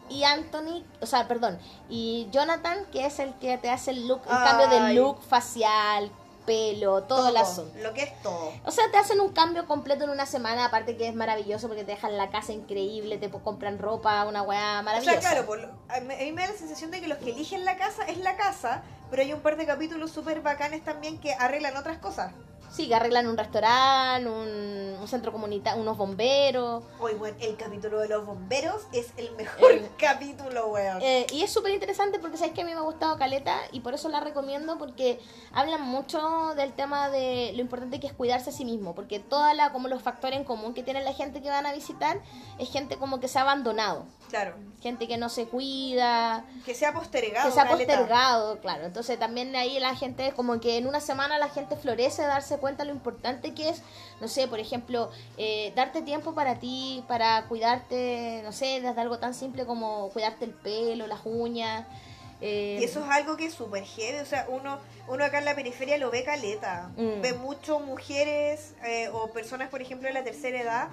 Y Anthony, o sea, perdón, y Jonathan, que es el que te hace el look, el cambio de look facial, pelo, todo, el asunto. Lo que es todo. O sea, te hacen un cambio completo en una semana, aparte que es maravilloso porque te dejan la casa increíble, te compran ropa, una weá O maravillosa. sea, claro, por a mí me da la sensación de que los que eligen la casa es la casa, pero hay un par de capítulos súper bacanes también que arreglan otras cosas. Sí, que arreglan un restaurante, un, un centro comunitario, unos bomberos. Hoy, bueno, el capítulo de los bomberos es el mejor El- capítulo, weón. Eh, y es súper interesante porque sabes que a mí me ha gustado Caleta y por eso la recomiendo porque hablan mucho del tema de lo importante que es cuidarse a sí mismo, porque toda la como los factores en común que tiene la gente que van a visitar es gente como que se ha abandonado, claro. gente que no se cuida, Que se ha postergado. que se ha caleta. postergado, claro. Entonces también ahí la gente, como que en una semana la gente florece darse cuenta lo importante que es, no sé, por ejemplo, eh, darte tiempo para ti, para cuidarte, no sé, desde algo tan simple como cuidarte el pelo, las uñas. eh, Y eso es algo que es súper heavy, o sea, uno, uno acá en la periferia lo ve caleta. Mm. Ve mucho mujeres eh, o personas, por ejemplo, de la tercera edad,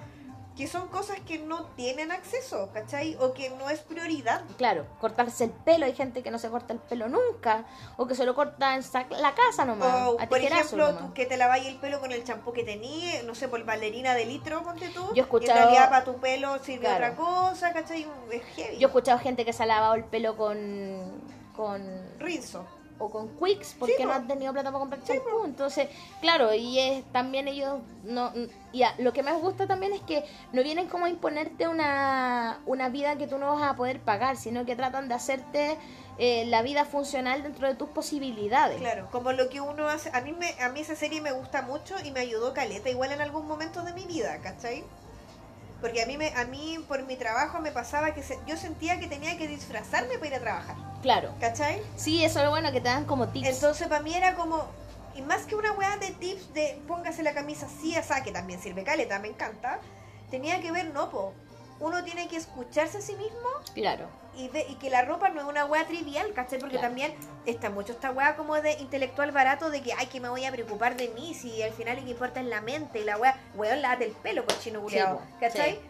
que son cosas que no tienen acceso, ¿cachai? O que no es prioridad. Claro, cortarse el pelo, hay gente que no se corta el pelo nunca, o que se lo corta en la casa nomás. O, a por ejemplo, nomás. tú que te laváis el pelo con el champú que tenías, no sé, por bailarina de litro, ponte tú. Yo he escuchado- Y en realidad para tu pelo sirve Claro. otra cosa, ¿cachai? Es heavy. Yo he escuchado gente que se ha lavado el pelo con... con Rinzo. O con Quicks porque Sí, no han tenido plata para comprar champú. Entonces, claro, y es también ellos no y a- lo que me gusta también es que no vienen como a imponerte una, una vida que tú no vas a poder pagar, sino que tratan de hacerte eh, la vida funcional dentro de tus posibilidades. Claro, como lo que uno hace. A mí, me, a mí esa serie me gusta mucho y me ayudó caleta, igual en algún momento de mi vida, ¿cachai? Porque a mí, me, a mí por mi trabajo me pasaba que se- yo sentía que tenía que disfrazarme para ir a trabajar, Claro. ¿cachai? Sí, eso es lo bueno que te dan como tips. Entonces para mí era como, y más que una weá de tips de póngase la camisa así, así, que también sirve caleta, me encanta, tenía que ver, no, po. Uno tiene que escucharse a sí mismo claro. y, ve- y que la ropa no es una weá trivial, ¿cachai? Porque Claro. también está mucho esta weá como de intelectual barato de que, ay, que me voy a preocupar de mí si al final lo que importa es la mente y la weá, weón, lávate el pelo, cochino culiao, po, ¿cachai? sí.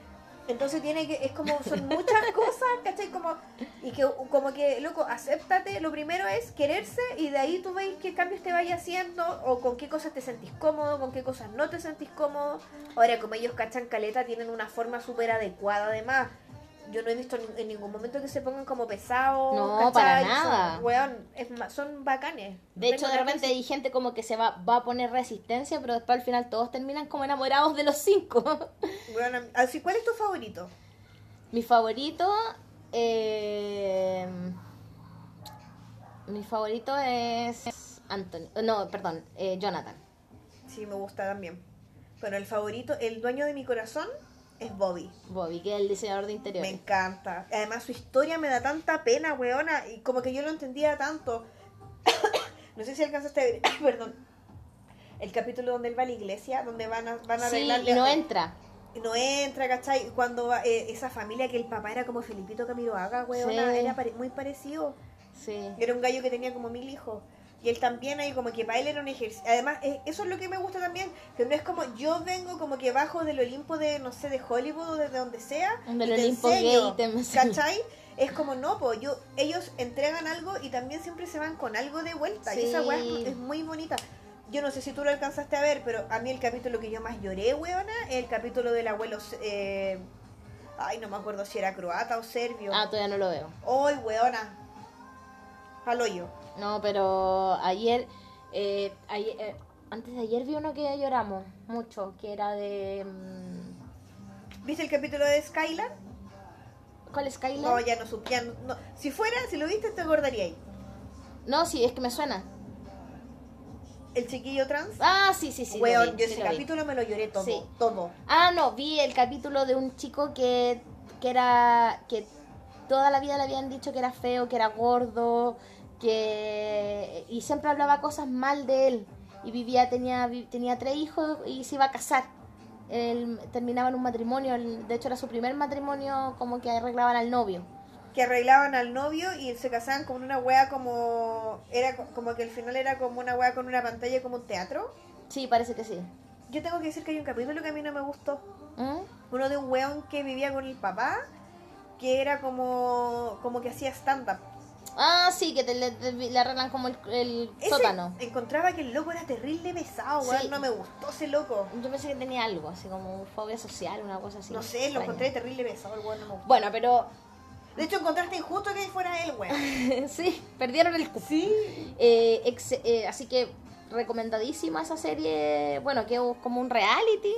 Entonces tiene que, es como, son muchas cosas, ¿cachai? Como, y que como que, loco, acéptate, lo primero es quererse y de ahí tú veis qué cambios te vayas haciendo o con qué cosas te sentís cómodo, con qué cosas no te sentís cómodo. Ahora, como ellos cachan caleta, tienen una forma súper adecuada además. Yo no he visto en ningún momento que se pongan como pesados. No, para ¿cachai? nada. Son, weón, es ma- son bacanes. De hecho, de repente hay gente como que se va, va a poner resistencia, pero después al final todos terminan como enamorados de los cinco. weón, así, ¿cuál es tu favorito? Mi favorito. eh, mi favorito es. Anthony. No, perdón, eh, Jonathan. Sí, me gusta también. Bueno, el favorito, el dueño de mi corazón es Bobby. Bobby, que es el diseñador de Me interiores. encanta. Además, su historia me da tanta pena, weona. Y como que yo lo entendía tanto. no sé si alcanzaste a ver. Perdón. El capítulo donde él va a la iglesia, donde van a, van a Sí, y no entra. no entra, ¿cachai? Cuando va, eh, esa familia que el papá era como Felipito Camiroaga, weona. Sí. Era pare- muy parecido. Sí. Era un gallo que tenía como mil hijos. Y él también ahí como que para él era un ejercicio. Además, eh, eso es lo que me gusta también, que no es como yo vengo como que bajo del Olimpo de, no sé, de Hollywood o de donde sea. Del Olimpo enseño, gay te. ¿Cachai? Es como no, pues yo, ellos entregan algo y también siempre se van con algo de vuelta. Y esa Sí. weá es, es muy bonita. Yo no sé si tú lo alcanzaste a ver, pero a mí el capítulo que yo más lloré, weona, es el capítulo del abuelo... eh, ay, no me acuerdo si era croata o serbio. Ah, todavía no lo veo. Ay, weona. Al hoyo. No, pero ayer, eh, ayer- eh, antes de ayer vi uno que lloramos mucho, que era de... mm, ¿Viste el capítulo de Skylar? ¿Cuál es Skyler? No, ya no supe. ya no- no. Si fuera, si lo viste, te acordaría ahí. No, sí, es que me suena. El chiquillo trans. Ah, sí, sí, sí. Weón, vi, yo sí ese vi. capítulo me lo lloré todo. Sí. Todo. Ah, no, vi el capítulo de un chico que, que era. que toda la vida le habían dicho que era feo, que era gordo, que. y siempre hablaba cosas mal de él. Y vivía, tenía, tenía tres hijos y se iba a casar. Él terminaba en un matrimonio, de hecho era su primer matrimonio como que arreglaban al novio. Que arreglaban al novio y se casaban con una wea como. Era co- como que al final era como una wea con una pantalla como un teatro. Sí, parece que sí. Yo tengo que decir que hay un capítulo que a mí no me gustó. ¿Mm? Uno de un weón que vivía con el papá. Que era como. como que hacía stand-up. Ah, sí, que te, le, te- le arreglan como el, el Ese sótano. Encontraba que el loco era terrible pesado, weón. Sí. No me gustó ese loco. Yo pensé que tenía algo, así como fobia social, una cosa así. No sé, lo encontré terrible pesado, el weón no me gustó. Bueno, pero De hecho, encontraste injusto que fuera él, weón. sí, perdieron el cupo. Sí. Eh, ex- eh, así que recomendadísima esa serie, bueno, que es como un reality.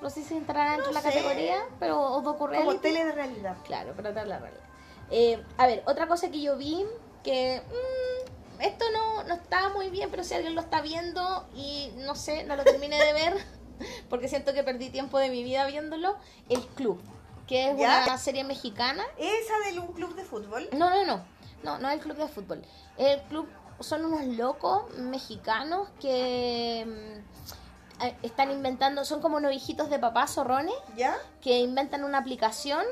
No sé si entrará dentro de la sé. categoría, pero o docu Como reality. tele de realidad. Claro, pero otra la realidad. Eh, a ver, otra cosa que yo vi que mm, esto no, no está muy bien, pero si alguien lo está viendo y no sé, no lo terminé de ver porque siento que perdí tiempo de mi vida viéndolo, El Club, que es ¿Ya? una serie mexicana Esa de un club de fútbol. no, no, no. No, no es el club de fútbol. El club son unos locos mexicanos que mm, están inventando, son como unos hijitos de papá zorrones ¿Ya? que inventan una aplicación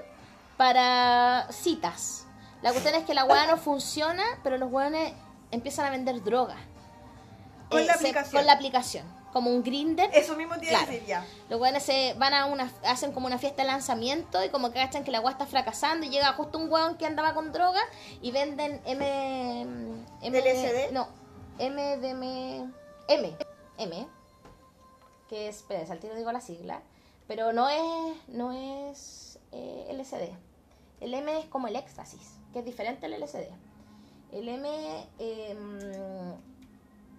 para citas. La cuestión es que la hueá no funciona, pero los hueones empiezan a vender droga. Con la se- aplicación. con la aplicación. Como un grinder. Eso mismo a Claro. decir ya. Los weones se van a una, hacen como una fiesta de lanzamiento y como que cachan que la weá está fracasando y llega justo un weón que andaba con droga y venden M... M LSD? No, MDM... M. M. Que es, espérense, al tiro digo la sigla. Pero no es, no es eh, LSD. El M es como el éxtasis, que es diferente al LSD. El M... em,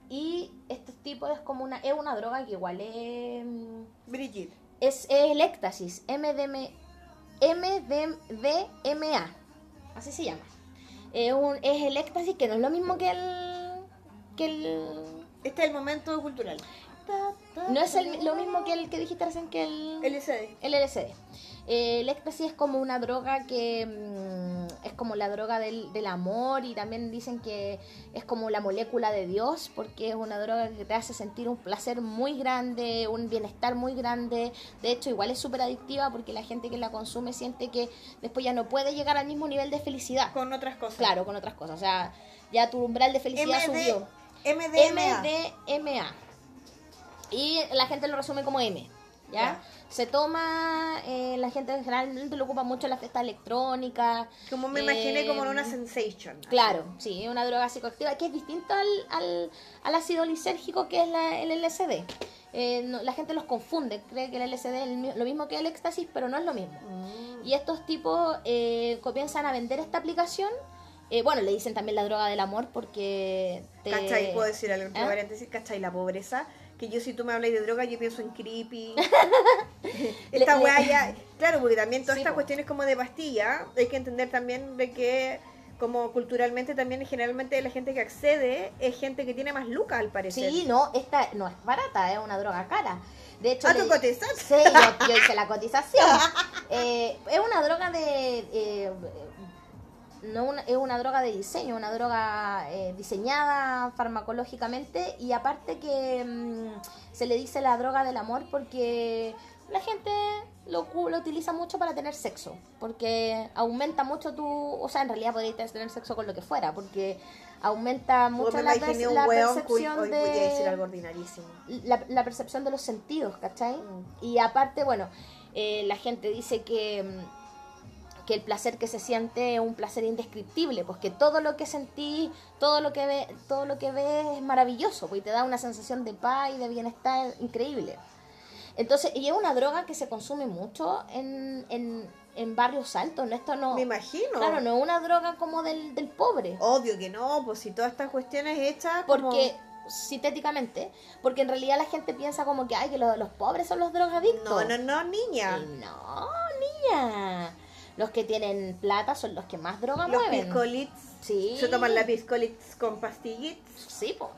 y este tipo es como una, es una droga que igual es, Brigitte. es, es el éxtasis, MDM, MDMA, así se llama. Es, un, es el éxtasis que no es lo mismo que el... Que el Este es el momento cultural. no es el- lo mismo que el que dijiste recién que el... LSD. El LSD. Eh, el éxtasis es como una droga que mm, es como la droga del, del amor y también dicen que es como la molécula de Dios porque es una droga que te hace sentir un placer muy grande, un bienestar muy grande. De hecho, igual es súper adictiva porque la gente que la consume siente que después ya no puede llegar al mismo nivel de felicidad. Con otras cosas. Claro, con otras cosas. O sea, ya tu umbral de felicidad MD, subió. MDMA. MDMA. Y la gente lo resume como M. Se toma, eh, la gente generalmente lo ocupa mucho en la fiesta electrónica. Como me eh, imaginé como en una sensation. Claro, sí, es una droga psicoactiva que es distinto al, al, al ácido lisérgico que es la- el LSD. Eh, no- la gente los confunde, cree que el LSD es el lo mismo que el éxtasis, pero no es lo mismo. Mm. Y estos tipos eh, comienzan a vender esta aplicación. Eh, bueno, le dicen también la droga del amor porque... te- ¿Cachai? Puedo decir algo entre ¿Ah? paréntesis, ¿cachai? La pobreza. Que yo si tú me hablas de droga, yo pienso en creepy. Esta weá ya... Claro, porque también todas Sí, estas po. cuestiones como de pastilla, hay que entender también de que como culturalmente también generalmente la gente que accede es gente que tiene más lucas al parecer. Sí, no, esta no es barata, es una droga cara. De hecho, ¿Ah, le- tú cotizaste? Sí, yo, yo hice la cotización. Eh, es una droga de... eh, no una- es una droga de diseño, una droga eh, diseñada farmacológicamente y aparte que mm, se le dice la droga del amor porque la gente lo, lo utiliza mucho para tener sexo, porque aumenta mucho tu... O sea, en realidad podrías tener sexo con lo que fuera, porque aumenta mucho la, la percepción hoy de voy a decir algo ordinarísimo. la, la percepción de los sentidos, ¿cachai? Y aparte, bueno, eh, la gente dice que, mm, que el placer que se siente es un placer indescriptible, pues que todo lo que sentí, todo lo que ve, todo lo que ves es maravilloso, pues y te da una sensación de paz y de bienestar increíble. Entonces, y es una droga que se consume mucho en, en, en barrios altos, ¿no? Esto no... Me imagino. Claro, no es una droga como del, del pobre. Obvio que no, pues si todas estas cuestiones hechas como- Porque, sintéticamente, porque en realidad la gente piensa como que, ay, que los, los pobres son los drogadictos. No, no, no, niña. Y no, niña. Los que tienen plata son los que más droga Los mueven. piscolits Sí. se toman la piscolits con pastillitas. Sí, po.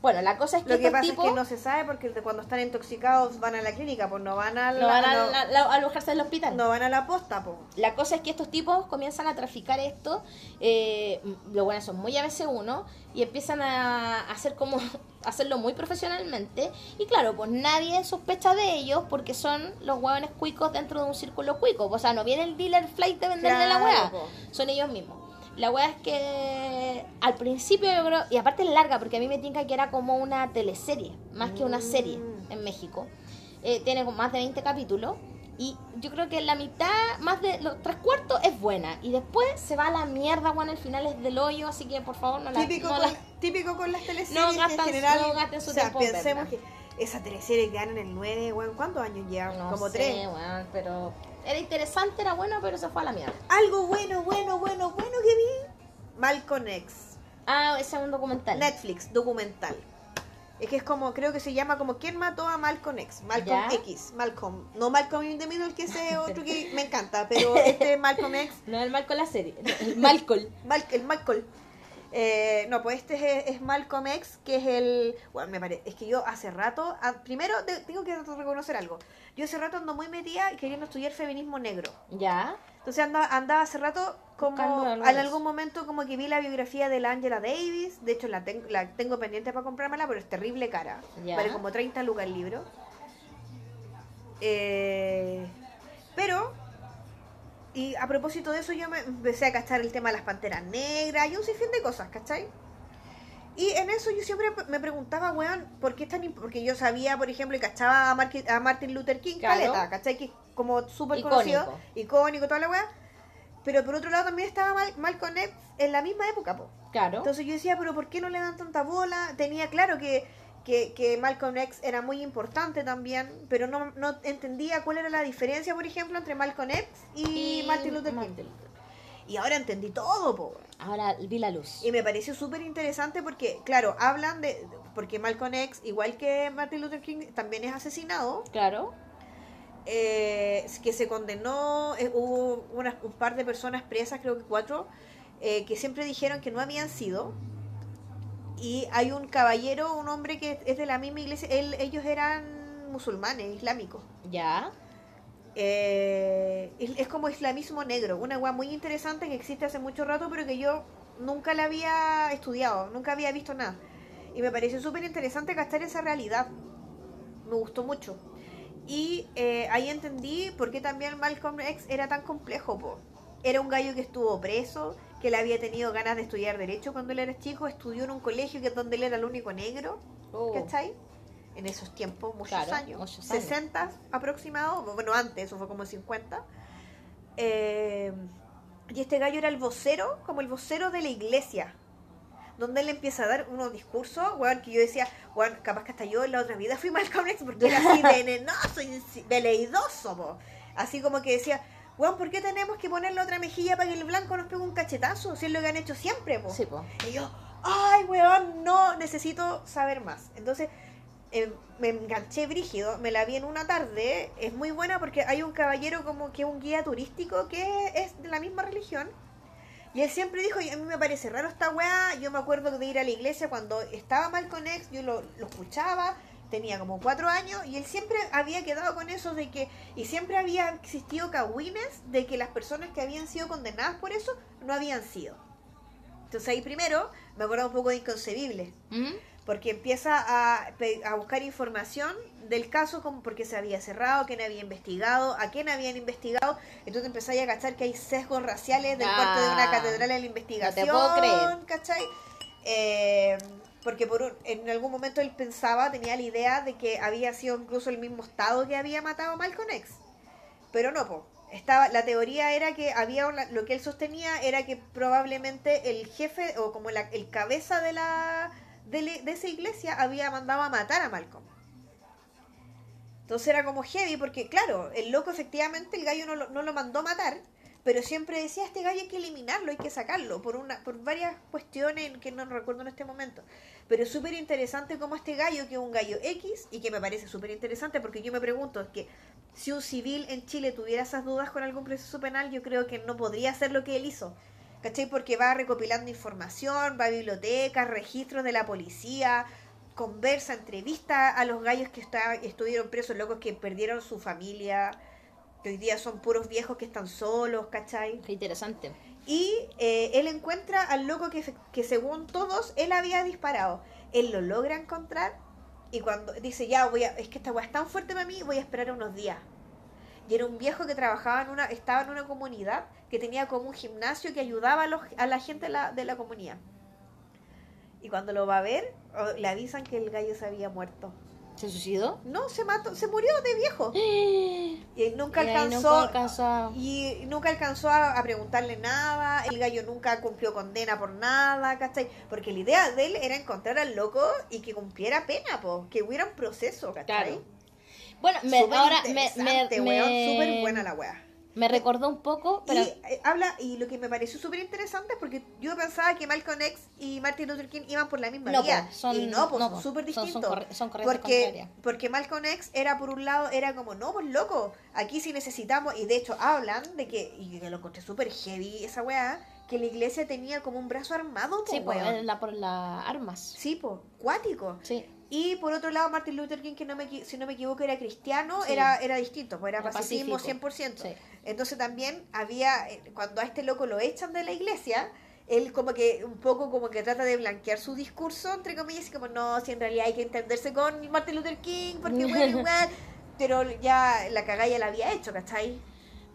Bueno, la cosa es que Lo que pasa tipos es que no se sabe porque cuando están intoxicados van a la clínica, pues no van a la, no van a, no, la- la- a alojarse del hospital. no van a la posta, pues. La cosa es que estos tipos comienzan a traficar esto, eh, lo bueno son muy ABC1 y empiezan a hacer como a hacerlo muy profesionalmente y claro, pues nadie sospecha de ellos porque son los hueones cuicos dentro de un círculo cuico, o sea, no viene el dealer flight de venderle la hueá, po. son ellos mismos. La hueá es que al principio yo creo, y aparte es larga porque a mí me tinca que era como una teleserie, más que una serie Mm. en México. Eh, tiene más de 20 capítulos. Y yo creo que la mitad, más de los tres cuartos, es buena. Y después se va a la mierda, bueno, el final es del hoyo, así que por favor no la... Típico, no con, la- típico con las teleseries No que gastan- en general. no gasten su o sea, tiempo pensemos que esa teleserie que ganan el 9, weón, ¿cuántos años llevan? no Como sé, pero era interesante, era bueno, pero se fue a la mierda. Algo bueno, bueno, bueno, bueno que vi. Malcolm X. Ah, ese es un documental. Netflix, documental. Es que es como, creo que se llama como ¿Quién mató a Malcolm X? Malcolm ¿Ya? X, Malcolm. No Malcolm in the Middle, que ese otro que me encanta, pero este Malcolm X, No el Malcolm la serie, el Malcolm. Mal- el Malcolm. Eh, no, pues este es, es Malcolm X, que es el... Bueno, me parece, es que yo hace rato, primero te- tengo que reconocer algo. Yo hace rato ando muy metida queriendo estudiar feminismo negro. ¿Ya? Entonces andaba, andaba hace rato como en algún momento como que vi la biografía de la Angela Davis. De hecho la, ten- la tengo pendiente para comprármela, pero es terrible cara. Ya. Vale como 30 lucas el libro. Eh, pero, y a propósito de eso, yo me empecé a cachar el tema de las panteras negras y un sinfín de cosas, ¿cachai? Y en eso yo siempre me preguntaba, weón, ¿por qué es tan imp- Porque yo sabía, por ejemplo, y cachaba a, Marqui- a Martin Luther King, Claro. caleta, ¿cachai? Que es como súper conocido, icónico, toda la weá. Pero por otro lado también estaba Mal Malcolm X en la misma época, po. Claro. Entonces yo decía, pero ¿por qué no le dan tanta bola? Tenía claro que, que, que Malcolm X era muy importante también, pero no, no entendía cuál era la diferencia, por ejemplo, entre Malcolm X y, Martin Luther King. Martin Luther. Y ahora entendí todo, po. Ahora vi la luz. Y me pareció súper interesante porque, claro, hablan de... Porque Malcolm X, igual que Martin Luther King, también es asesinado. Claro. eh, que se condenó, eh, hubo unas, un par de personas presas, creo que cuatro, eh, que siempre dijeron que no habían sido. Y hay un caballero, un hombre que es de la misma iglesia, él- ellos eran musulmanes, islámicos. Ya. Eh, es, es como islamismo negro, una weá muy interesante que existe hace mucho rato, pero que yo nunca la había estudiado, nunca había visto nada. Y me pareció súper interesante gastar esa realidad. Me gustó mucho. Y eh, ahí entendí por qué también Malcolm X era tan complejo. Po. Era un gallo que estuvo preso, que él había tenido ganas de estudiar Derecho cuando él era chico, estudió en un colegio que es donde él era el único negro. Oh. ¿Cachai? En esos tiempos, muchos Claro, años. muchos años. 60 aproximado. Bueno, antes, eso fue como 50. Eh, y este gallo era el vocero, como el vocero de la iglesia. Donde él empieza a dar unos discursos, weón, que yo decía, weón, capaz que hasta yo en la otra vida fui Malcolm X porque era así venenoso y veleidoso, po. Así como que decía, weón, ¿por qué tenemos que ponerle otra mejilla para que el blanco nos pegue un cachetazo? Si es lo que han hecho siempre, po. Sí, po. Y yo, ay, weón, no, necesito saber más. Entonces, eh, me enganché brígido, me la vi en una tarde. Es muy buena porque hay un caballero como que un guía turístico que es de la misma religión. Y él siempre dijo, a mí me parece raro esta weá, yo me acuerdo de ir a la iglesia cuando estaba Malcolm X, yo lo, escuchaba, tenía como cuatro años, y él siempre había quedado con eso de que, y siempre había existido cagüines de que las personas que habían sido condenadas por eso no habían sido. Entonces ahí primero me acuerdo un poco de inconcebible. Porque empieza a, buscar información del caso, como porque se había cerrado, quién había investigado, a quién habían investigado. Entonces empezáis a cachar que hay sesgos raciales del Ah, parte de una catedral en la investigación. puedo creer. ¿cachai? Eh, porque por un- en algún momento él pensaba, tenía la idea de que había sido incluso el mismo Estado que había matado a Malcolm X. Pero no, po. Estaba, la teoría era que había una- lo que él sostenía era que probablemente el jefe o como la- el cabeza de la de, de esa iglesia había mandado a matar a Malcolm. Entonces era como heavy porque claro, el loco efectivamente el gallo no lo, no lo mandó a matar, pero siempre decía este gallo hay que eliminarlo, hay que sacarlo por una por varias cuestiones que no recuerdo en este momento. Pero es súper interesante como este gallo, que es un gallo X, y que me parece súper interesante porque yo me pregunto, es que si un civil en Chile tuviera esas dudas con algún proceso penal, yo creo que no podría hacer lo que él hizo. ¿Cachai? Porque va recopilando información, va a bibliotecas, registros de la policía, conversa, entrevista a los gallos que está, estuvieron presos, locos que perdieron su familia, que hoy día son puros viejos que están solos, ¿cachai? Qué interesante. Y eh, él encuentra al loco que, que según todos él había disparado. Él lo logra encontrar y cuando dice, ya, voy a, es que esta weá es tan fuerte para mí, voy a esperar unos días. Y era un viejo que trabajaba en una, estaba en una comunidad que tenía como un gimnasio que ayudaba a, los, a la gente de la, de la comunidad. Y cuando lo va a ver, le avisan que el gallo se había muerto. ¿Se suicidó? No, se mató, se murió de viejo. Y nunca alcanzó, nunca alcanzó a- y nunca alcanzó a, a preguntarle nada, el gallo nunca cumplió condena por nada, ¿cachai? Porque la idea de él era encontrar al loco y que cumpliera pena, po, que hubiera un proceso, ¿cachai? Claro. Bueno, me, ahora me, me, súper buena la me recordó un poco, pero Y eh, habla, y lo que me pareció súper interesante es porque yo pensaba que Malcolm X y Martin Luther King iban por la misma No, vía. po, son- y no, pues no, son po, súper son- son distintos. corre- son porque, porque Malcolm X era por un lado, era como, no, pues loco, aquí sí necesitamos, y de hecho hablan de que, y que lo encontré súper heavy esa weá, que la iglesia tenía como un brazo armado, po, sí, pues, weón. la, por las armas. Sí, pues, cuático. Sí. Y por otro lado, Martin Luther King, que no me, si no me equivoco era cristiano, Sí. era, era distinto, pues era, Era pacifismo pacífico. 100%. Sí. Entonces también había, eh, cuando a este loco lo echan de la iglesia, él como que un poco como que trata de blanquear su discurso, entre comillas, y como no, si en realidad hay que entenderse con Martin Luther King, porque bueno, igual, pero ya la cagalla ya la había hecho, ¿cachai?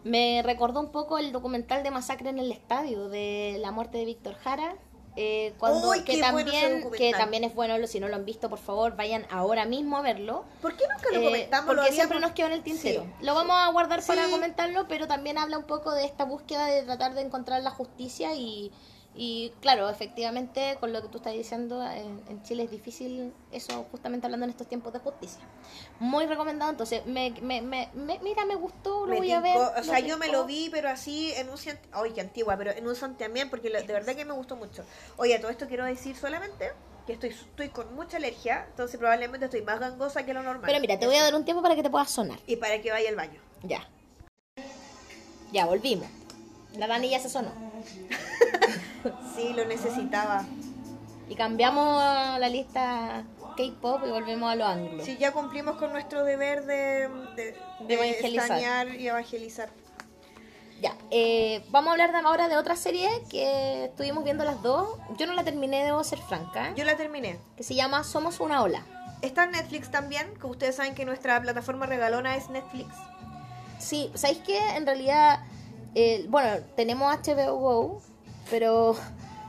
Me recordó un poco el documental de Masacre en el Estadio, de la muerte de Víctor Jara. Eh, cuando, ¡Uy, que, bueno también, que también es bueno, si no lo han visto, por favor, vayan ahora mismo a verlo. ¿Por qué nunca lo Eh, comentamos? Lo porque siempre nos quedó en el tintero. Sí. Lo vamos a guardar para comentarlo, pero también habla un poco de esta búsqueda de tratar de encontrar la justicia y, y claro, efectivamente, con lo que tú estás diciendo, en, en Chile es difícil eso, justamente hablando en estos tiempos de justicia. Muy recomendado, entonces, me, me, me, me- mira, me gustó, lo voy a ver. o sea, yo me lo vi, pero así en un ay, qué antigua, pero en un santiamén, porque de verdad que me gustó mucho. Oye, todo esto quiero decir solamente que estoy, estoy con mucha alergia, entonces probablemente estoy más gangosa que lo normal. Pero mira, te voy a dar un tiempo para que te puedas sonar. Y para que vaya al baño. Ya. Ya, volvimos. La Dani ya se sonó. Sí, lo necesitaba. Y cambiamos la lista K-pop y volvemos a lo anglo. Sí, ya cumplimos con nuestro deber de, de, De evangelizar. y evangelizar. Ya, eh, vamos a hablar ahora de otra serie que estuvimos viendo las dos. Yo no la terminé, debo ser franca. Yo la terminé. Que se llama Somos una ola. Está en Netflix también, como ustedes saben que nuestra plataforma regalona es Netflix. Sí, ¿sabéis qué? En realidad, eh, bueno, tenemos HBO Go, pero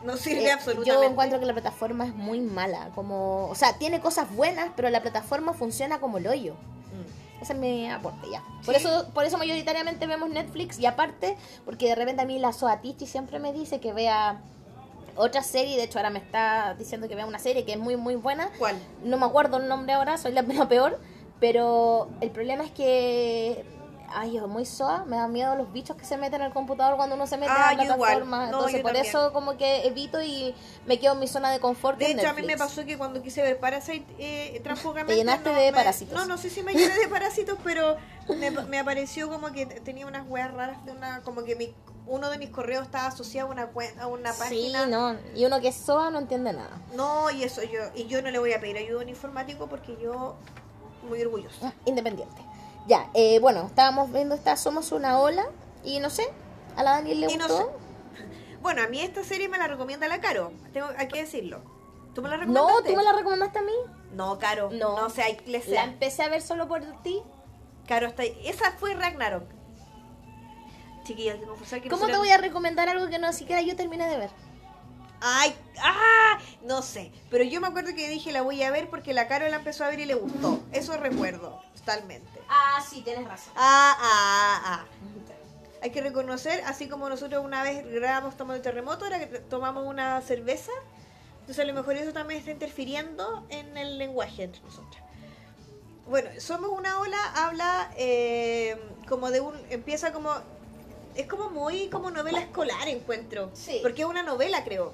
No sirve eh, absolutamente. yo encuentro que la plataforma es muy mala. Como, o sea, tiene cosas buenas, pero la plataforma funciona como el hoyo. Mm. Ese es mi aporte, ya. Por eso por eso mayoritariamente vemos Netflix y aparte, porque de repente a mí la Soatichi siempre me dice que vea otra serie, de hecho ahora me está diciendo que vea una serie que es muy muy buena. ¿Cuál? No me acuerdo el nombre ahora, soy la, la peor, pero el problema es que ay, es muy soa, me da miedo los bichos que se meten al computador cuando uno se mete Ah, a la yo plataforma. No, Entonces yo por también. eso como que evito y me quedo en mi zona de confort. De hecho, a mí me pasó que cuando quise ver Parasite, eh, Te llenaste no de me- parásitos. No, no sé si me llené de parásitos, pero me, me apareció como que tenía unas weas raras de una. Como que mi uno de mis correos estaba asociado a una cuenta, a una Sí, página. no. Y uno que es SOA no entiende nada. No, y eso yo, y yo no le voy a pedir ayuda a un informático porque yo muy orgulloso. Ah, Independiente. Ya, eh, bueno, estábamos viendo esta Somos una ola y no sé, a la Daniel le Y no gustó. sé. Bueno, a mí esta serie me la recomienda la Caro. Tengo hay que decirlo. ¿Tú me la No, recomendaste? tú me la recomendaste a mí. No, Caro. No. No, o sea, La empecé a ver solo por ti. Caro está ahí. Esa fue Ragnarok. Chiquillas, ¿Cómo te voy a recomendar algo que no siquiera yo terminé de ver? Ay, ah, no sé. Pero yo me acuerdo que dije la voy a ver porque la Caro la empezó a ver y le gustó. Eso recuerdo, totalmente. Ah, sí, tienes razón. Ah, ah, ah. Hay que reconocer, así como nosotros una vez grabamos Tomando el Terremoto, ahora que tomamos una cerveza, entonces a lo mejor eso también está interfiriendo en el lenguaje entre nosotras. Bueno, Somos una ola habla eh, como de un... empieza como... Es como muy como novela escolar, encuentro. Sí. Porque es una novela, creo.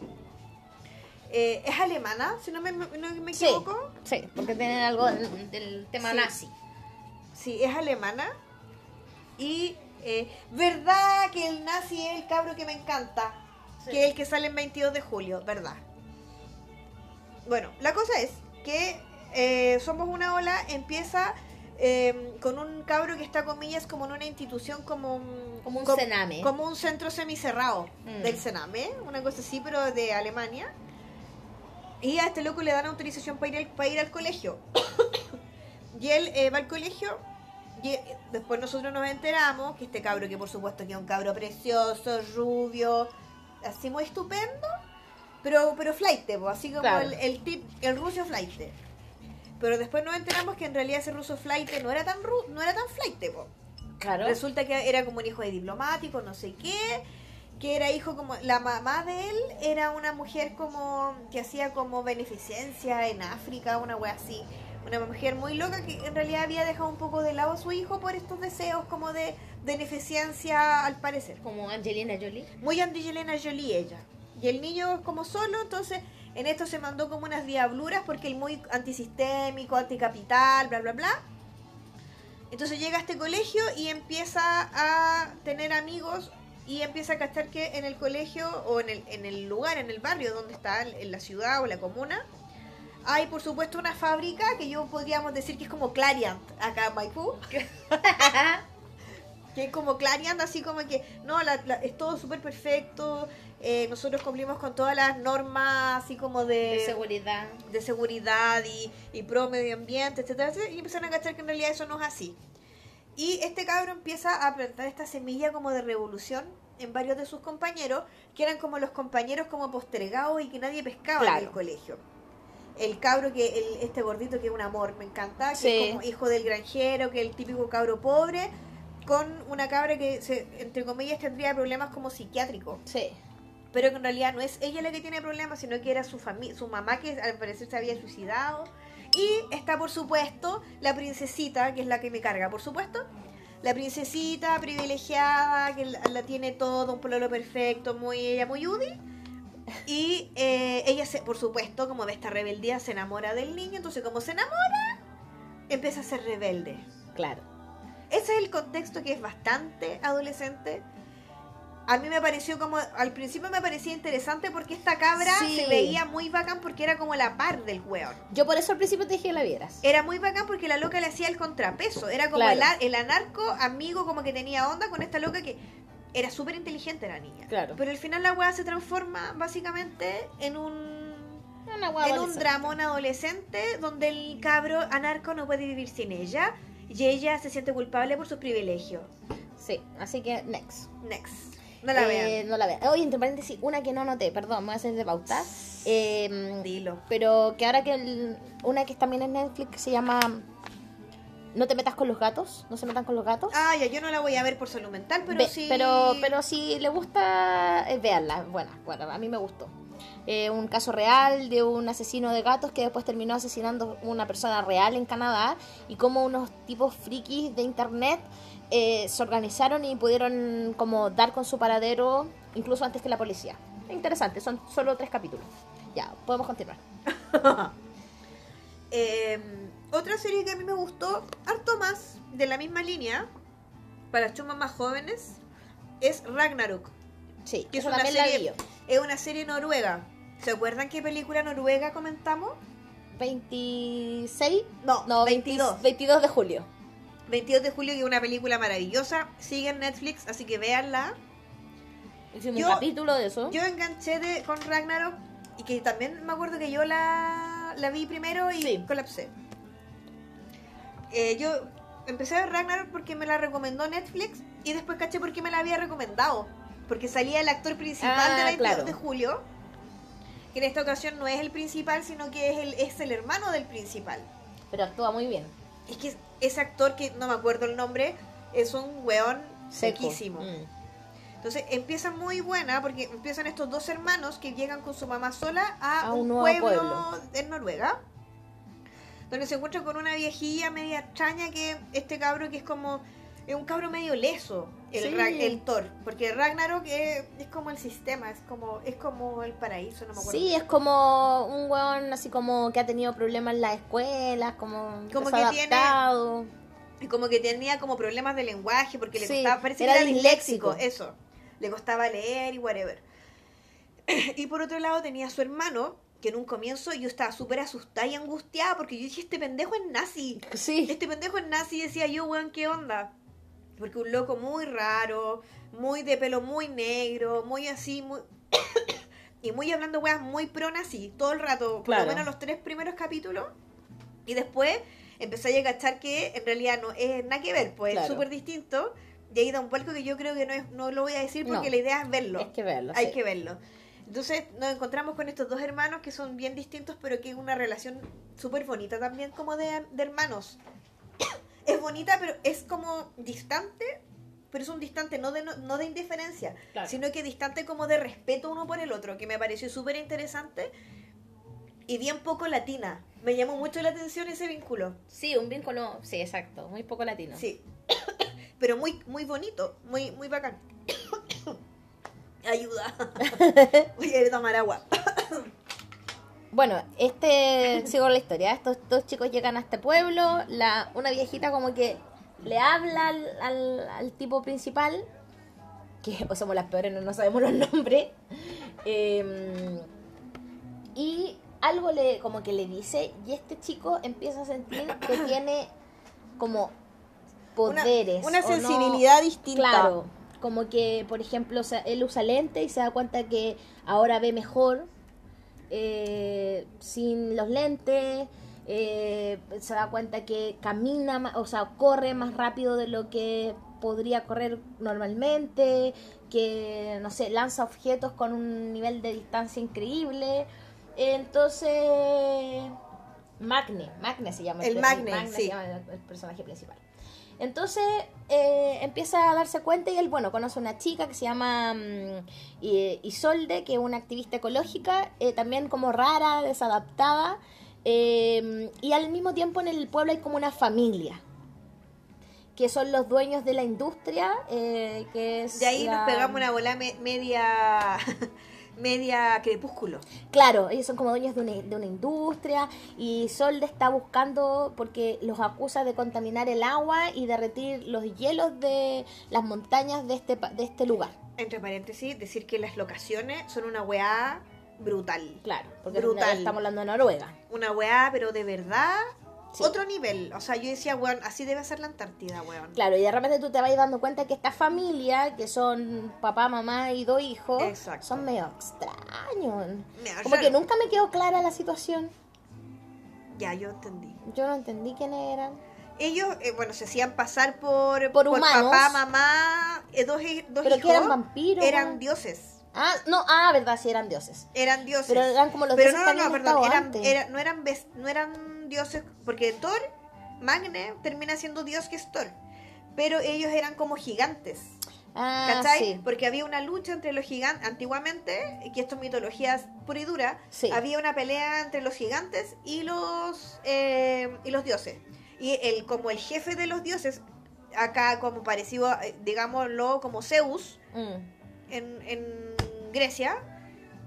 Eh, es alemana, si no me, no me Sí. equivoco. Sí, porque tienen algo del, del tema Sí. nazi. Sí, es alemana. Y eh, verdad que el nazi es el cabro que me encanta. Sí. Que es el que sale el 22 de julio, verdad. Bueno, la cosa es que eh, Somos una ola empieza eh, con un cabro que está, comillas, como en una institución como un... Como un com-. Como un centro semicerrado Mm. del cename, una cosa así, pero de Alemania. Y a este loco le dan autorización para ir al, para ir al colegio. y él eh, va al colegio y eh, después nosotros nos enteramos que este cabro, que por supuesto que es un cabro precioso, rubio, así muy estupendo, pero, pero flight, así como Claro. el, el tip, el ruso flight. Pero después nos enteramos que en realidad ese ruso flight no era tan ru- no era tan flight, po. Claro. Resulta que era como un hijo de diplomático, no sé qué, que era hijo como la mamá de él era una mujer como que hacía como beneficencia en África, una wea así, una mujer muy loca que en realidad había dejado un poco de lado a su hijo por estos deseos como de beneficencia al parecer. Como Angelina Jolie. Muy Angelina Jolie ella. Y el niño es como solo, entonces en esto se mandó como unas diabluras porque el muy antisistémico, anticapital, bla, bla, bla. Entonces llega a este colegio y empieza a tener amigos y empieza a cachar que en el colegio o en el, en el lugar, en el barrio donde está, en la ciudad o la comuna, hay por supuesto una fábrica que yo podríamos decir que es como Clariant acá en Maipú. que es como Clariant, así como que, no, la- la- es todo súper perfecto, eh, nosotros cumplimos con todas las normas, así como de, De seguridad. de seguridad y, y pro medio ambiente, etcétera, etcétera, y empiezan a cachar que en realidad eso no es así. Y este cabro empieza a plantar esta semilla como de revolución en varios de sus compañeros, que eran como los compañeros como postergados y que nadie pescaba en el colegio. El cabro que, el, este gordito que es un amor, me encanta, que Sí. es como hijo del granjero, que es el típico cabro pobre, con una cabra que, se, entre comillas, tendría problemas como psiquiátricos Sí. pero que en realidad no es ella la que tiene problemas, sino que era su familia, su mamá que al parecer se había suicidado. Y está, por supuesto, la princesita, que es la que me carga, por supuesto. La princesita privilegiada, que la, tiene todo, un pololo perfecto, muy ella, muy Udi. Y eh, ella, se, por supuesto, como ve esta rebeldía, se enamora del niño. Entonces, como se enamora, empieza a ser rebelde. Claro. Ese es el contexto que es bastante adolescente. A mí me pareció como, al principio me parecía interesante porque esta cabra Sí. se veía muy bacán porque era como la par del weón. Yo por eso al principio te dije que la vieras. Era muy bacán porque la loca le hacía el contrapeso. Era como Claro. el, el anarco amigo como que tenía onda con esta loca que era súper inteligente la niña. Claro. Pero al final la weá se transforma básicamente en un Una en un dramón adolescente donde el cabro anarco no puede vivir sin ella y ella se siente culpable por sus privilegios. Sí, así que next. Next. No la Eh, vean. No la vean. Oye, entre paréntesis, una que no noté, perdón, me voy a hacer de pauta. Eh, Dilo. pero que ahora que el- una que también en Netflix que se llama No te metas con los gatos, no se metan con los gatos. Ah, ya, yo no la voy a ver por salud mental, pero Ve- sí. pero, pero si le gusta, eh, véanla. Buena, bueno, a mí me gustó. Eh, un caso real de un asesino de gatos que después terminó asesinando una persona real en Canadá y cómo unos tipos frikis de internet eh, se organizaron y pudieron como dar con su paradero incluso antes que la policía. Interesante, son solo tres capítulos. Ya, podemos continuar. Eh, otra serie que a mí me gustó, harto más, de la misma línea, para chumas más jóvenes, es Ragnarok. Sí, que es una serie, es una serie noruega. ¿Se acuerdan qué película noruega comentamos? 26, No, no, 22. 22. 22 de julio. 22 de julio, que es una película maravillosa. Sigue en Netflix, así que véanla. Hicimos Yo- un capítulo de eso. Yo enganché de, con Ragnarok y que también me acuerdo que yo la, la vi primero y Sí. colapsé. Eh, yo empecé a ver Ragnarok porque me la recomendó Netflix y después caché porque me la había recomendado. Porque salía el actor principal Ah, de 22 claro. de julio. Que en esta ocasión no es el principal, sino que es el, es el hermano del principal. Pero actúa muy bien. Es que ese actor, que no me acuerdo el nombre, es un weón sequísimo. Mm. Entonces empieza muy buena porque empiezan estos dos hermanos que llegan con su mamá sola a, A un, pueblo, pueblo. en Noruega. Donde se encuentran con una viejilla media extraña que este cabro que es como... Es un cabro medio leso, el, Sí. El Thor. Porque Ragnarok es, es como el sistema, es como es como el paraíso, no me acuerdo. Sí, es como un weón así como que ha tenido problemas en las escuelas, como, que tiene- adaptado. Y como que tenía como problemas de lenguaje porque le Sí, costaba, parece era que era disléxico. disléxico, eso. Le costaba leer y whatever. Y por otro lado tenía a su hermano, que en un comienzo yo estaba súper asustada y angustiada porque yo dije, este pendejo es nazi. Sí, Este pendejo es nazi y decía yo, weón, ¿qué onda? Porque un loco muy raro, muy de pelo muy negro, muy así, muy... y muy hablando weas muy pro nazi, todo el rato, por Claro. lo menos los tres primeros capítulos. Y después empecé a cachar que en realidad no es nada que ver, pues es Claro. súper distinto. Y ahí da un vuelco que yo creo que no, es, no lo voy a decir porque No. la idea es verlo. es que verlo. Hay sí. que verlo. Entonces nos encontramos con estos dos hermanos que son bien distintos, pero que es una relación súper bonita también como de, de hermanos. Es bonita, pero es como distante, pero es un distante no de, no, no de indiferencia, Claro. sino que distante como de respeto uno por el otro, que me pareció súper interesante y bien poco latina. Me llamó mucho la atención ese vínculo. Sí, un vínculo, sí, exacto, muy poco latino. Sí. Pero muy, muy bonito, muy, muy bacán. Ayuda. Voy a tomar agua. Bueno, este, sigo la historia, estos dos chicos llegan a este pueblo, la, una viejita como que le habla al, al, al tipo principal, que o somos las peores, no, no sabemos los nombres, eh, y algo le como que le dice, y este chico empieza a sentir que tiene como poderes. Una, no- sensibilidad distinta. Claro, como que, por ejemplo, o sea, él usa lente y se da cuenta que ahora ve mejor eh, sin los lentes. eh, se da cuenta que camina, o sea, corre más rápido de lo que podría correr normalmente, que, no sé, lanza objetos con un nivel de distancia increíble. Entonces, Magne, Magne se llama El Magne, se sí. llama el, el personaje principal. Entonces eh, empieza a darse cuenta y él, bueno, conoce a una chica que se llama mm, Isolde, que es una activista ecológica, eh, también como rara, desadaptada, eh, y al mismo tiempo en el pueblo hay como una familia, que son los dueños de la industria, eh, que es... De ahí la- nos pegamos una bola me- media. media crepúsculo. Claro, ellos son como dueños de una, de una industria y Solde está buscando porque los acusa de contaminar el agua y derretir los hielos de las montañas de este, de este lugar. Entre paréntesis, decir que las locaciones son una weá brutal. Claro, porque Brutal. estamos hablando de Noruega. Una weá, pero de verdad. Sí. Otro nivel. O sea, yo decía, weón, así debe ser la Antártida, weón. Claro, y de repente tú te vas dando cuenta que esta familia, que son papá, mamá y dos hijos, Exacto. son medio extraños. Mira, Como que nunca me quedó clara la situación. Ya, yo entendí. Yo no entendí quiénes eran. Ellos, eh, bueno, se hacían pasar por, Por humanos. papá, mamá, eh, dos, dos Pero hijos. que eran vampiros. Eran dioses. Ah, no, ah, verdad, sí eran dioses. Eran dioses. Pero eran como los Pero dioses no, no, no, perdón, eran, era- no, eran no eran dioses, porque Thor, Magne, termina siendo dios que es Thor. Pero ellos eran como gigantes, Ah, ¿cachai? sí. Porque había una lucha entre los gigantes, antiguamente, que esto es mitología pura y dura, Sí. había una pelea entre los gigantes y los, eh, y los dioses. Y el, como el jefe de los dioses, acá como parecido, eh, digámoslo, como Zeus, Mm, en, en Grecia,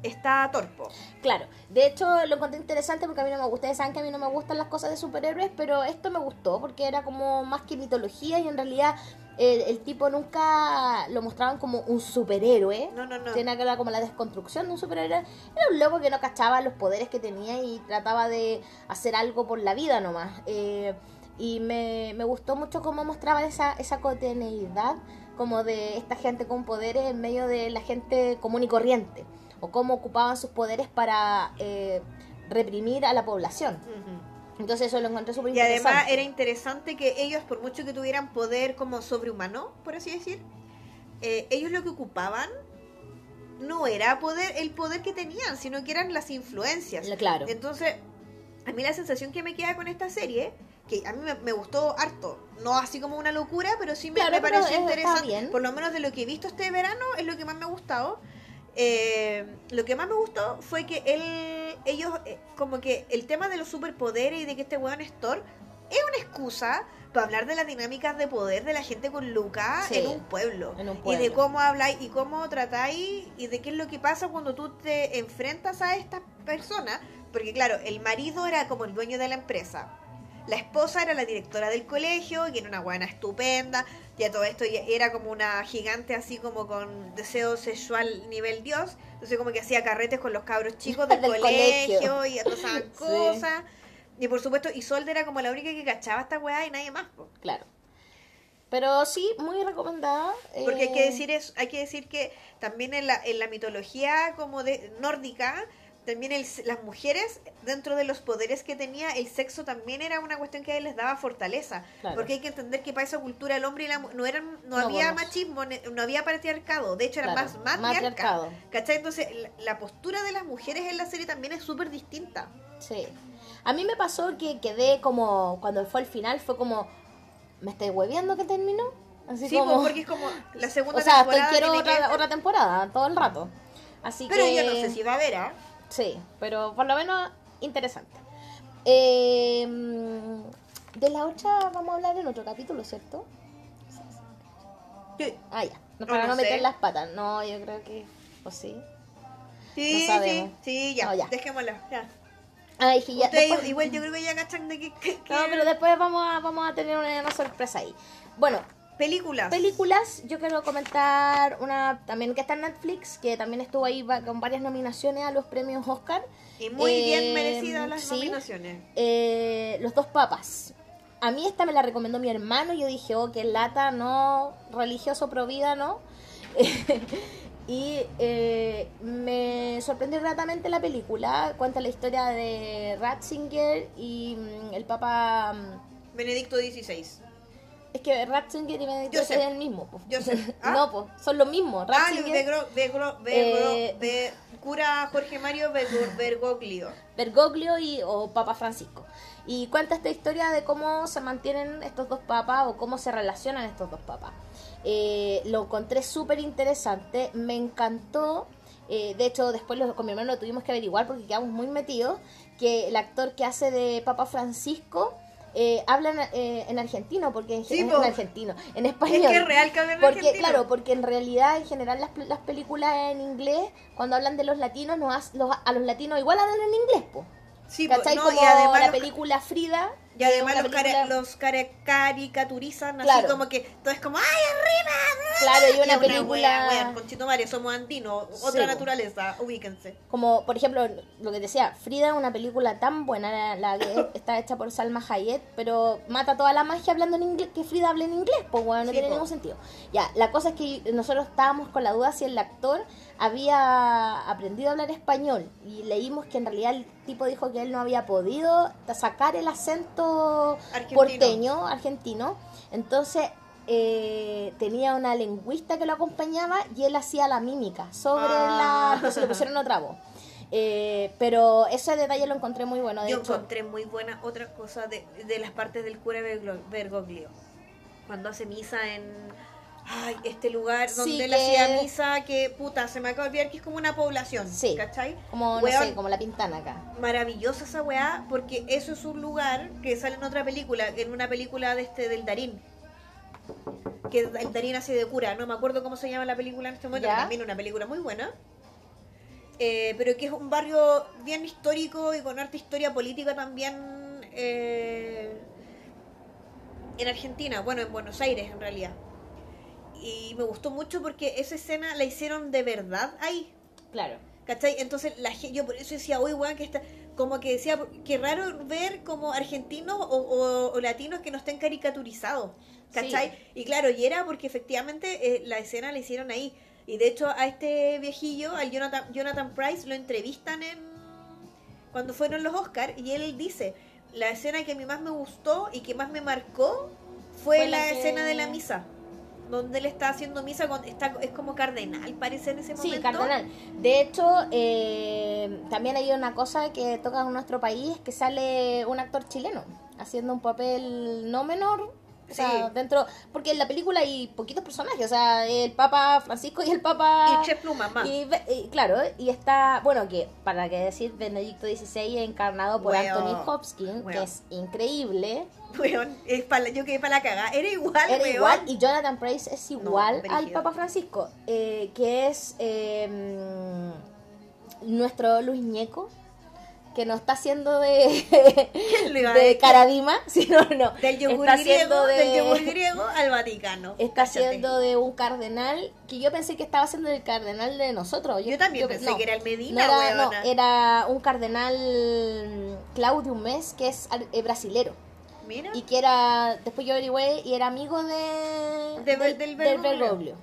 está Torpo. Claro, de hecho lo encontré interesante porque a mí no me gusta, ustedes saben que a mí no me gustan las cosas de superhéroes, pero esto me gustó porque era como más que mitología y en realidad el, el tipo nunca lo mostraban como un superhéroe. No, no, no. Tiene que ver como la desconstrucción de un superhéroe. Era un loco que no cachaba los poderes que tenía y trataba de hacer algo por la vida nomás. Eh, y me, me gustó mucho cómo mostraba esa, esa cotidianidad como de esta gente con poderes en medio de la gente común y corriente. O cómo ocupaban sus poderes para eh, reprimir a la población. Entonces eso lo encontré súper Y además interesante. era interesante que ellos, por mucho que tuvieran poder como sobrehumano, por así decir, eh, ellos lo que ocupaban no era poder el poder que tenían, sino que eran las influencias. Claro. Entonces, a mí la sensación que me queda con esta serie, que a mí me, me gustó harto, no así como una locura, pero sí me, Claro, me pareció interesante, por lo menos de lo que he visto este verano, es lo que más me ha gustado. Eh, lo que más me gustó fue que él, ellos, eh, como que el tema de los superpoderes y de que este weón es Thor, es una excusa para hablar de las dinámicas de poder de la gente con Luca Sí, en un pueblo. en un Y de pueblo. cómo habláis y cómo tratáis y de qué es lo que pasa cuando tú te enfrentas a estas personas. Porque claro, el marido era como el dueño de la empresa. La esposa era la directora del colegio, y era una buena estupenda. Ya todo esto era como una gigante así como con deseo sexual nivel Dios. Entonces como que hacía carretes con los cabros chicos del, Del colegio, colegio. y Sí. cosas. Y por supuesto, Isolde era como la única que cachaba esta weá y nadie más. po. Claro. Pero sí, muy recomendada. Porque hay eh, que decir es, hay que decir que también en la, en la mitología como de nórdica, también el- las mujeres, dentro de los poderes que tenía, el sexo también era una cuestión que a él les daba fortaleza. Claro. Porque hay que entender que para esa cultura el hombre y la mu- no eran, no, No, había machismo, no había patriarcado, de hecho era Claro, más matriarca. matriarcado. ¿Cachai? Entonces la, la postura de las mujeres en la serie también es súper distinta. Sí. A mí me pasó que quedé como, cuando fue el final, fue como, ¿me estáis hueviando que terminó? Así Sí, como... pues, porque es como la segunda o sea, estoy, temporada quiero que otra, temporada, todo el rato. Así Pero que... yo no sé si va a haber, ¿ah? Sí, pero por lo menos interesante. Eh, de la otra vamos a hablar en otro capítulo, ¿cierto? Sí, Ah, ya. No, para no no, meter sé. las patas. No, yo creo que... ¿O sí? sí, No sí, sí, ya, No, ya. dejémosla, ya. Ay, que ya... Ustedes después- igual yo creo que ya cachan de que, que- que- No, pero después vamos a, vamos a tener una, una sorpresa ahí. Bueno, películas. películas, yo quiero comentar una también que está en Netflix, que también estuvo ahí con varias nominaciones a los premios Oscar. y muy Eh, bien merecidas las sí. nominaciones. Eh, los dos papas. A mí esta me la recomendó mi hermano yo dije, oh, qué lata, no, religioso pro vida, ¿no? y eh, me sorprendió gratamente la película. Cuenta la historia de Ratzinger y mm, el papa... mm, Benedicto XVI. Es que Ratzinger y sé. es el mismo. po. Yo sé. ¿Ah? no, po, son los mismos. Ah, Ratzinger, Begro, Begro, Begro, Eh, cura Jorge Mario Bergo- Bergoglio. Bergoglio y, o Papa Francisco. Y cuenta esta historia de cómo se mantienen estos dos papas o cómo se relacionan estos dos papas. Eh, lo encontré súper interesante, me encantó. eh, de hecho, después con mi hermano lo tuvimos que averiguar porque quedamos muy metidos. Que el actor que hace de Papa Francisco eh, habla en, eh, en argentino, porque en, Sí, en argentino, en Es español. que es real que hablan Porque, argentino. claro, porque en realidad, en general, las, las películas en inglés, cuando hablan de los latinos, nos los- a los latinos igual hablan en inglés, po. Sí, ¿Cachai? no, como y además la película Frida. Y además una los, película- los caricaturizan así como que todo es como ¡ay, arriba! Claro, y una wea, película... wea, Conchito Mario, somos andinos, otra naturaleza, ubíquense. Como, por ejemplo, lo que decía, Frida una película tan buena, la, la que está hecha por Salma Hayek, pero mata toda la magia hablando en inglés, que Frida hable en inglés, pues bueno, no Sí, tiene po. ningún sentido. Ya, la cosa es que nosotros estábamos con la duda si el actor había aprendido a hablar español y leímos que en realidad el tipo dijo que él no había podido sacar el acento Argentino. porteño, argentino, entonces eh, tenía una lingüista que lo acompañaba y él hacía la mímica sobre Ah. la... Entonces le pusieron otra voz. Eh, pero ese detalle lo encontré muy bueno. De Yo hecho, encontré muy buena otra cosa de, de las partes del cura Bergoglio. Cuando hace misa en ay, este lugar Sí, donde él que- hacía misa que puta, se me acaba de olvidar que es como una población. Sí. ¿Cachai? como, no sé, como la pintana acá. Maravillosa esa weá, porque eso es un lugar que sale en otra película, en una película de este del Darín. Que el Darín hace de cura, no me acuerdo cómo se llama la película en este momento, pero también una película muy buena. Eh, pero que es un barrio bien histórico y con harta historia política también eh, en Argentina, bueno, en Buenos Aires en realidad. Y me gustó mucho porque esa escena la hicieron de verdad ahí. Claro. ¿Cachai? Entonces la yo por eso decía, uy, weón, que está, como que decía, qué raro ver como argentinos o, o- o latinos que no estén caricaturizados. ¿Cachai? Sí. Y claro, y era porque efectivamente eh, la escena la hicieron ahí. Y de hecho a este viejillo, al Jonathan, Jonathan Price, lo entrevistan en cuando fueron los Oscars y él dice, la escena que a mí más me gustó y que más me marcó fue, Fue la, la que- escena de la misa. Donde él está haciendo misa, con, está, es como cardenal, parece en ese Sí, momento. cardenal. De hecho, eh, también hay una cosa que toca en nuestro país, que sale un actor chileno haciendo un papel no menor. O sea, Sí. dentro, porque en la película hay poquitos personajes, o sea, el Papa Francisco y el Papa... Y Chef Pluma, más. Y, ve- y claro, y está, bueno, que para qué decir, Benedicto XVI encarnado por. Anthony Hopkins, que es increíble. Weón, es pa' la- yo quedé para la cagada. Era igual, Era weón. igual, y Jonathan Price es igual al Papa Francisco, eh, que es eh, nuestro Luis Ñeco, que no está haciendo de. Caradima, sino no, Del yogur, está griego, de, del yogur griego al Vaticano. está haciendo de un cardenal, que yo pensé que estaba haciendo el cardenal de nosotros. Yo también pensé no, que era el no Medina, era, no, era un cardenal mm, Claudio Mes, que es eh, brasilero. Mira. Y que era, después yo averigüé, y era amigo de, De- del, del del Bergoglio.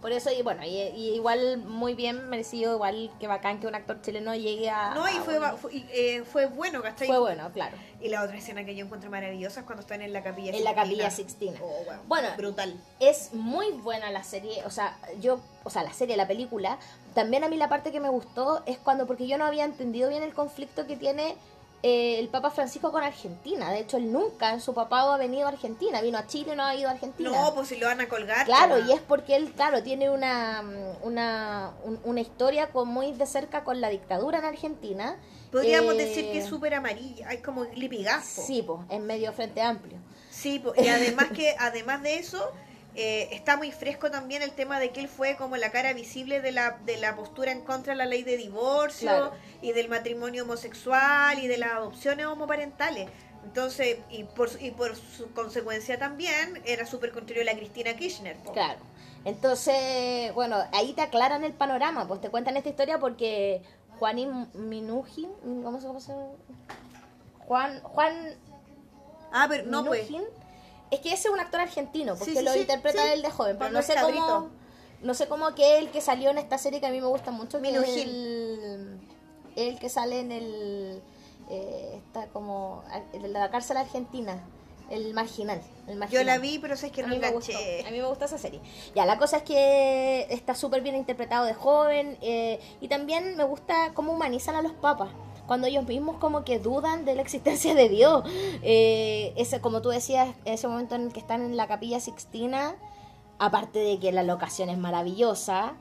Por eso, y bueno, y, y igual muy bien merecido, igual que bacán que un actor chileno llegue a... No, y fue, fue, y, eh, fue bueno, ¿cachai? fue bueno, claro. Y la otra escena que yo encuentro maravillosa es cuando están en la capilla En la capilla Sixtina. Oh, weón, Bueno. brutal. Es muy buena la serie, o sea, yo, o sea, la serie, la película. También a mí la parte que me gustó es cuando, porque yo no había entendido bien el conflicto que tiene eh, el Papa Francisco con Argentina. De hecho, él nunca en su papado ha venido a Argentina. Vino a Chile, no ha ido a Argentina. No, pues si lo van a colgar. Claro, toma. y es porque él, claro, tiene una, una, un- una historia con muy de cerca con la dictadura en Argentina. Podríamos Eh, decir que es súper amarilla, hay como lipigazo. Sí, pues, en medio frente amplio. Sí, po, y además que además de eso eh, está muy fresco también el tema de que él fue como la cara visible de la, de la postura en contra de la ley de divorcio Claro. y del matrimonio homosexual y de las adopciones homoparentales. Entonces, y por, su- y por su consecuencia también, era súper contrario a la Cristina Kirchner. Claro. Entonces, bueno, ahí te aclaran el panorama, pues te cuentan esta historia porque Juanín Minujín, ¿cómo se llama? Juan, Juan Ah, pero no, pues. Es que ese es un actor argentino, porque Sí, sí, lo sí, interpreta él de joven, pero no sé cabrito. cómo, no sé cómo que el que salió en esta serie que a mí me gusta mucho, que es el, el que sale en el, eh, está como, en la cárcel argentina, el marginal, el Yo marginal. la vi, pero sabes que a no mí, me gustó, enganché. a mí me gusta esa serie. Ya, la cosa es que está súper bien interpretado de joven eh, y también me gusta cómo humanizan a los papas. Cuando ellos mismos como que dudan de la existencia de Dios. Eh, ese, como tú decías, ese momento en el que están en la capilla Sixtina, aparte de que la locación es maravillosa,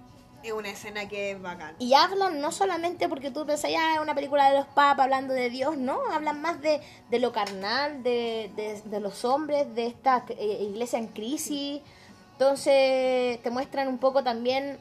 Es una escena que es bacán. y hablan no solamente porque tú pensás, ya es una película de los papas hablando de Dios, no, hablan más de, de lo carnal, de, de, de los hombres, de esta eh, iglesia en crisis. Entonces te muestran un poco también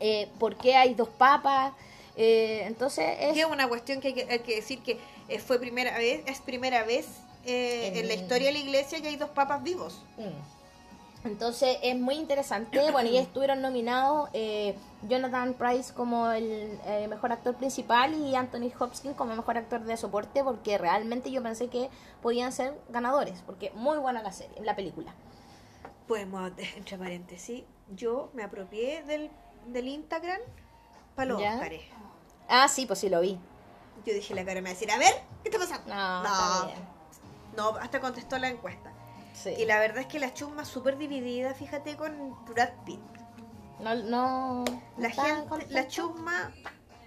eh, por qué hay dos papas. Eh, entonces es... Que una cuestión que hay que, hay que decir que eh, fue primera vez, es primera vez eh, En- en la historia de la iglesia que hay dos papas vivos. Mm. Entonces es muy interesante. Bueno, y estuvieron nominados eh, Jonathan Price como el eh, mejor actor principal y Anthony Hopkins como mejor actor de soporte, porque realmente yo pensé que podían ser ganadores, porque muy buena la serie, la película. Podemos, entre paréntesis, yo me apropié del, del Instagram para los ¿Ya? Óscares. Ah, sí, pues sí lo vi. Yo dije, la cara me va a decir, a ver, ¿qué está pasando? No, no, está no, hasta contestó la encuesta. Sí. Y la verdad es que la chusma súper dividida, fíjate, con Brad Pitt. No, no. La ¿están gente, la chusma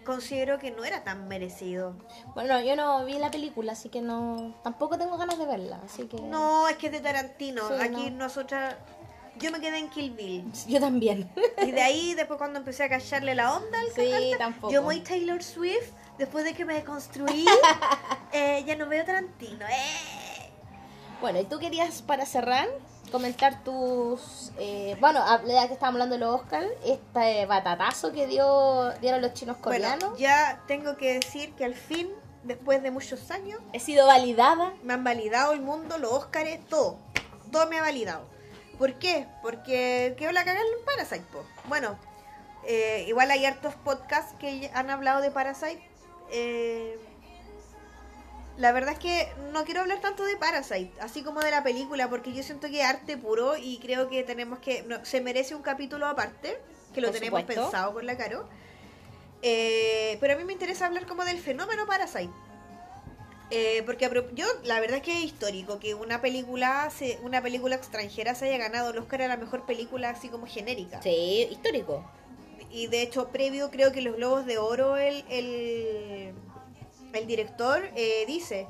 considero que no era tan merecido. Bueno, yo no vi la película, así que no. Tampoco tengo ganas de verla, así que. No, es que es de Tarantino. Sí, Aquí no. nosotras. Yo me quedé en Kill Bill. Yo también. Y de ahí, después cuando empecé a callarle la onda al Sí, cantante, tampoco. yo muy Taylor Swift, después de que me deconstruí, eh, ya no veo Tarantino. ¡Eh! Bueno, y tú querías, para cerrar, comentar tus... eh, bueno, ya que estábamos hablando de los Oscars, este batatazo que dio dieron los chinos coreanos. Bueno, ya tengo que decir que al fin, después de muchos años, He sido validada. me han validado el mundo, los Óscares, todo. Todo me ha validado. ¿Por qué? Porque quedó la cagada en Parasite, po. Bueno, eh, igual hay hartos podcasts que han hablado de Parasite. Eh, la verdad es que no quiero hablar tanto de Parasite, así como de la película, porque yo siento que es arte puro y creo que tenemos que. no, se merece un capítulo aparte, que lo Por tenemos supuesto. pensado con la Caro. Eh, pero a mí me interesa hablar como del fenómeno Parasite. Eh, porque yo, la verdad es que es histórico que una película se, una película extranjera se haya ganado el Oscar a la mejor película así como genérica. Sí, histórico. Y de hecho, previo creo que los Globos de Oro, el, el, el director eh, dice,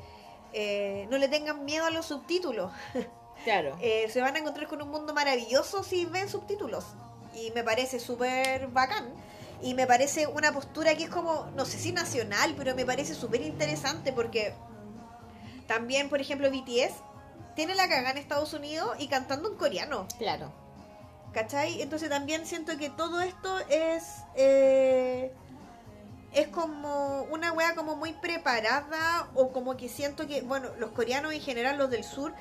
eh, no le tengan miedo a los subtítulos. Claro. Eh, se van a encontrar con un mundo maravilloso si ven subtítulos. Y me parece súper bacán. Y me parece una postura que es como, no sé si nacional, pero me parece súper interesante porque también, por ejemplo, BTS tiene la cagada en Estados Unidos y cantando en coreano. Claro. ¿Cachai? Entonces también siento que todo esto es... eh, es como una wea como muy preparada o como que siento que, bueno, los coreanos en general, los del sur,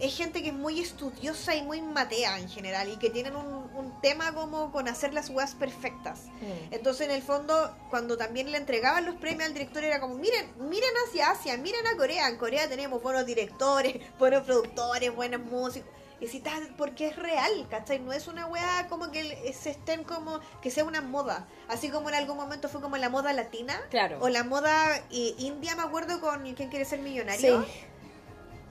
es gente que es muy estudiosa y muy matea en general y que tienen un, un tema como con hacer las weas perfectas. Mm. Entonces, en el fondo, cuando también le entregaban los premios al director, era como, miren, miren hacia Asia, miren a Corea. En Corea tenemos buenos directores, buenos productores, buenos músicos. Y si tal, porque es real, ¿cachai? No es una weá como que se estén como, que sea una moda. Así como en algún momento fue como la moda latina. Claro. O la moda eh, india, me acuerdo, con ¿Quién quiere ser millonario? Sí.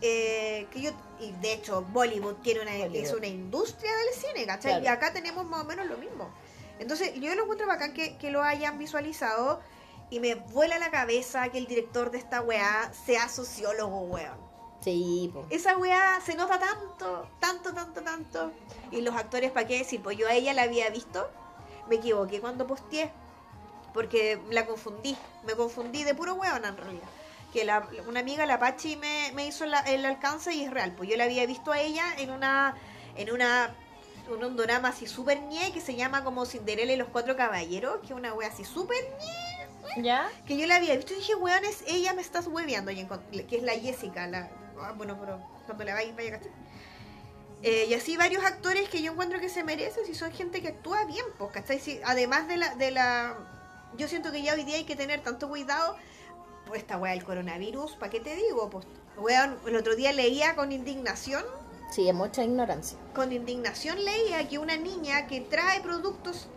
Eh, que yo, y de hecho, Bollywood tiene una, Bollywood. es una industria del cine, ¿cachai? Claro. Y acá tenemos más o menos lo mismo. Entonces, yo lo encuentro bacán que, que lo hayan visualizado y me vuela la cabeza que el director de esta weá sea sociólogo, weón. Sí, po. Esa weá se nota tanto, tanto, tanto, tanto. Y los actores, ¿para qué decir? Pues yo a ella la había visto, me equivoqué cuando posteé, porque la confundí, me confundí de puro weón en realidad. Que la, una amiga, la Pachi, me, me hizo la- el alcance y es real. Pues yo la había visto a ella en una, en una, un, drama así súper ñe que se llama como Cinderella y los Cuatro Caballeros, que es una wea así súper ñe ¿Ya? que yo la había visto y dije, weón, es ella, me estás hueveando. Que es la Jessica, la, ah, bueno, pero cuando la vaya, vaya. Eh, y así varios actores que yo encuentro que se merecen, si son gente que actúa bien, pues, ¿cachai? Si- además de la, de la... Yo siento que ya hoy día hay que tener tanto cuidado, esta weá del coronavirus, ¿para qué te digo? Pues, weón, el otro día leía con indignación Sí, es mucha ignorancia. con indignación leía que una niña que trae productos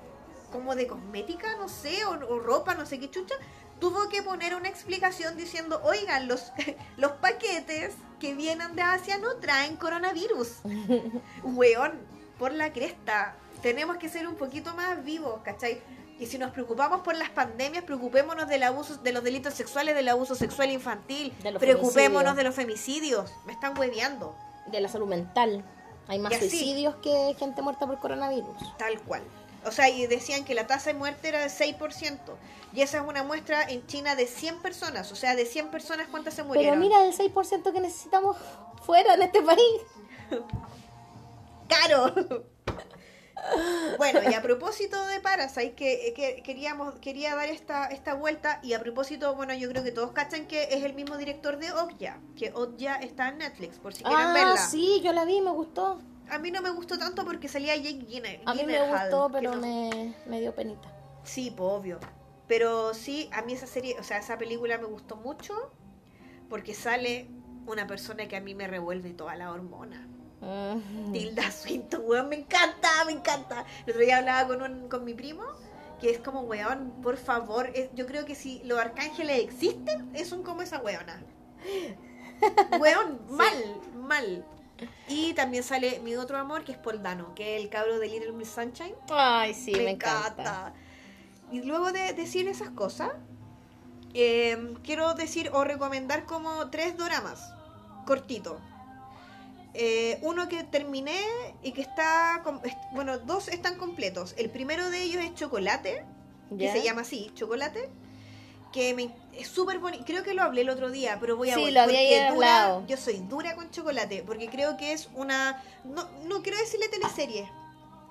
como de cosmética, no sé, o, o ropa, no sé qué chucha, tuvo que poner una explicación diciendo, oigan, los, los paquetes que vienen de Asia no traen coronavirus. Weón, por la cresta, tenemos que ser un poquito más vivos, ¿cachai? Y si nos preocupamos por las pandemias, preocupémonos del abuso, de los delitos sexuales, del abuso sexual infantil, De preocupémonos femicidios. de los femicidios. Me están hueveando. De la salud mental. Hay más así. suicidios que gente muerta por coronavirus. Tal cual. O sea, y decían que la tasa de muerte era del 6%. Y esa es una muestra en China de 100 personas. O sea, de 100 personas, ¿cuántas se Pero murieron? mira el 6% que necesitamos fuera en este país. ¡Caro! Bueno, y a propósito de Parasite, que, que queríamos, quería dar esta, esta vuelta. Y a propósito, bueno, yo creo que todos cachan que es el mismo director de Okja. Que Okja está en Netflix, por si quieren Ah, verla. sí, yo la vi, me gustó. A mí no me gustó tanto porque salía Jake Gyllenhaal. A mí me gustó, pero no- me, me dio penita. Sí, pues obvio. Pero sí, a mí esa serie, o sea, esa película me gustó mucho porque sale una persona que a mí me revuelve toda la hormona. Mm. Tilda Swinton, weón, me encanta, me encanta. El otro día hablaba con, un, con mi primo que es como, weón, por favor, es- yo creo que si los arcángeles existen, son como esa weona. Weón, mal, mal. Y también sale mi otro amor, que es Paul Dano, que es el cabro de Little Miss Sunshine. Ay, sí, me, me, encanta. encanta. Y luego de decir esas cosas, eh, quiero decir o recomendar como tres doramas cortitos. Eh, uno que terminé y que está, bueno, dos están completos. El primero de ellos es Chocolate, que se llama así, Chocolate, que me, es súper bonito. Creo que lo hablé el otro día, pero voy a Sí, vol- lo había dura- hablado. Yo soy dura con Chocolate, porque creo que es una, no, no quiero decirle teleserie,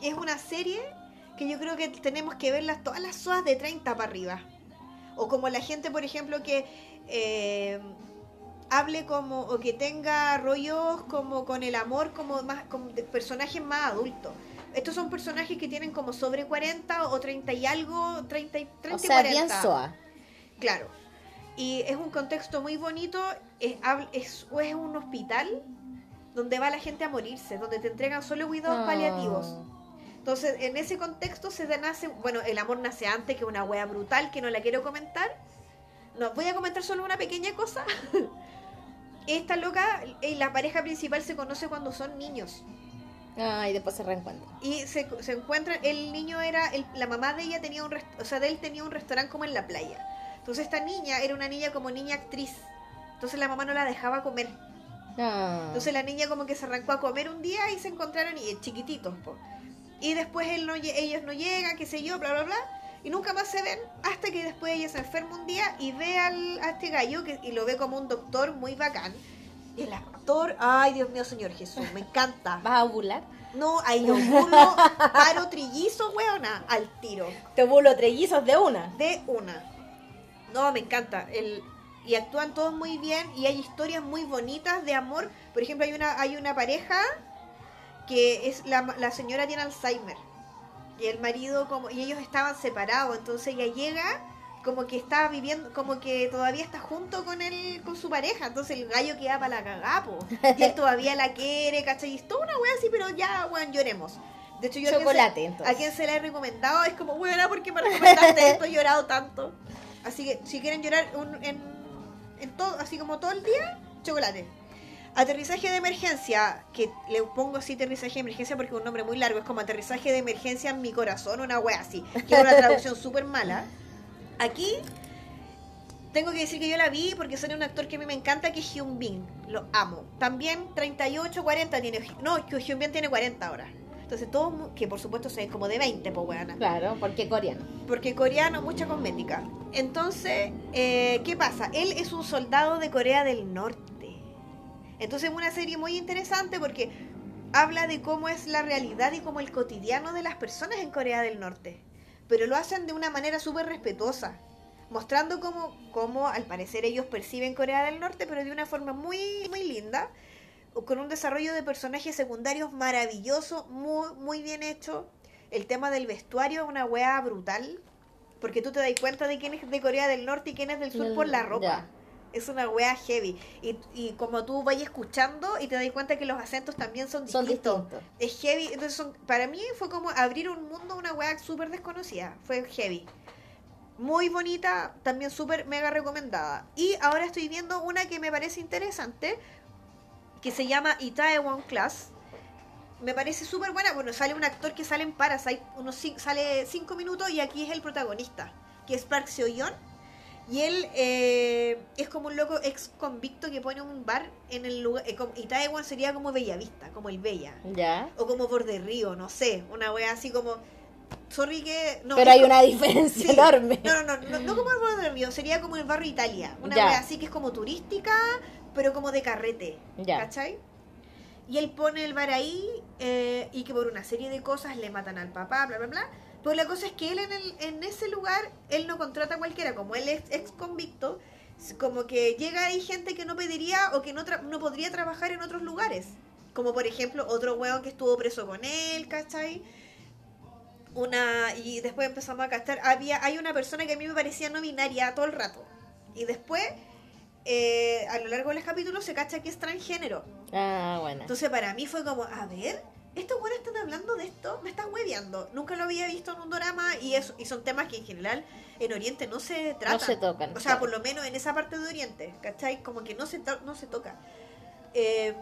es una serie que yo creo que tenemos que verlas todas las soas de 30 para arriba. O como la gente, por ejemplo, que eh, hable como o que tenga rollos como con el amor como más como de personajes más adultos. Estos son personajes que tienen como sobre 40 o 30 y algo, 30 y 30 O sea, 40. bien soa. Claro. Y es un contexto muy bonito, es, es, es un hospital donde va la gente a morirse, donde te entregan solo cuidados Ah. paliativos. Entonces, en ese contexto se nace, bueno, el amor nace antes, que es una wea brutal, que no la quiero comentar. No, voy a comentar solo una pequeña cosa. Esta loca, eh, la pareja principal se conoce cuando son niños. Ah, y después se reencuentran. Y se, se encuentran, el niño era, el- la mamá de ella tenía un, rest- o sea, de él tenía un restaurante como en la playa. Entonces esta niña era una niña como niña actriz. Entonces la mamá no la dejaba comer. Ah. Entonces la niña como que se arrancó a comer un día y se encontraron y chiquititos, po. Y después él no, ellos no llegan, qué sé yo, bla, bla, bla. Y nunca más se ven hasta que después ella se enferma un día y ve al, a este gallo que, y lo ve como un doctor muy bacán. Y el actor, ay Dios mío, Señor Jesús, me encanta. ¿Vas a bular? No, ahí yo bulo, paro trillizo, weona, al tiro. Te bulo trellizos de una. De una. No, me encanta. El, y actúan todos muy bien y hay historias muy bonitas de amor. Por ejemplo, hay una, hay una pareja que es la, la señora tiene Alzheimer. Y el marido como y ellos estaban separados, entonces ella llega como que está viviendo, como que todavía está junto con él, con su pareja, entonces el gallo queda para la cagá, po. y él todavía la quiere, ¿cachai? Y es toda una wea así, pero ya, weón, lloremos. De hecho, yo a quien se- Chocolate, a quien se le he recomendado es como, buena, ¿por qué me recomendaste esto? He llorado tanto. Así que si quieren llorar un- en, en todo, así como todo el día, chocolate. Aterrizaje de emergencia, que le pongo así aterrizaje de emergencia porque es un nombre muy largo, es como aterrizaje de emergencia en mi corazón, una wea así, que es una traducción súper mala. Aquí tengo que decir que yo la vi porque sale un actor que a mí me encanta, que es Hyun Bin, lo amo. También 38, 40 tiene, no, que Hyun Bin tiene 40 ahora. Entonces todo, mu- que por supuesto se es como de 20, pues weana. Claro, porque coreano. Porque coreano, mucha cosmética. Entonces, eh, ¿qué pasa? Él es un soldado de Corea del Norte. Entonces es una serie muy interesante porque habla de cómo es la realidad y cómo el cotidiano de las personas en Corea del Norte. Pero lo hacen de una manera súper respetuosa. Mostrando cómo, cómo al parecer ellos perciben Corea del Norte, pero de una forma muy, muy linda. Con un desarrollo de personajes secundarios maravilloso, muy, muy bien hecho. El tema del vestuario es una wea brutal. Porque tú te das cuenta de quién es de Corea del Norte y quién es del sur por la ropa. Es una wea heavy. Y, y como tú vayas escuchando y te das cuenta que los acentos también son Son distintos. Es heavy. Entonces son- para mí fue como abrir un mundo, una wea súper desconocida. Fue heavy. Muy bonita, también súper mega recomendada. Y ahora estoy viendo una que me parece interesante, que se llama Itaewon Class. Me parece súper buena. Bueno, sale un actor que sale en Parasite, unos sale cinco minutos y aquí es el protagonista, que es Park Seo-yeon. Y él eh, es como un loco ex convicto que pone un bar en el lugar. eh, como- Itaewon sería como Bellavista, como el Bella. Ya. O como Borde Río, no sé. Una wea así como. Sorry que. No, Pero hay como- una diferencia Sí. enorme. No, no, no, no, no como el Borde Río, sería como el barrio Italia. Una Ya. wea así que es como turística, pero como de carrete. Ya. ¿Cachai? Y él pone el bar ahí eh, y que por una serie de cosas le matan al papá, bla, bla, bla. Pero la cosa es que él en, el, en ese lugar, él no contrata a cualquiera, como él es ex convicto, como que llega ahí gente que no pediría o que no, tra- no podría trabajar en otros lugares. Como por ejemplo otro hueón que estuvo preso con él, ¿cachai? Una, y después empezamos a gastar. Había, hay una persona que a mí me parecía no binaria todo el rato. Y después, eh, a lo largo de los capítulos, se cacha que es transgénero. Ah, bueno. Entonces para mí fue como, a ver, estos buenos están hablando de esto, me están hueveando. Nunca lo había visto en un drama y eso, y son temas que en general en Oriente no se tratan. No se tocan, O sea, claro. por lo menos en esa parte de Oriente, ¿cachai? Como que no se, to- no se toca. Eh,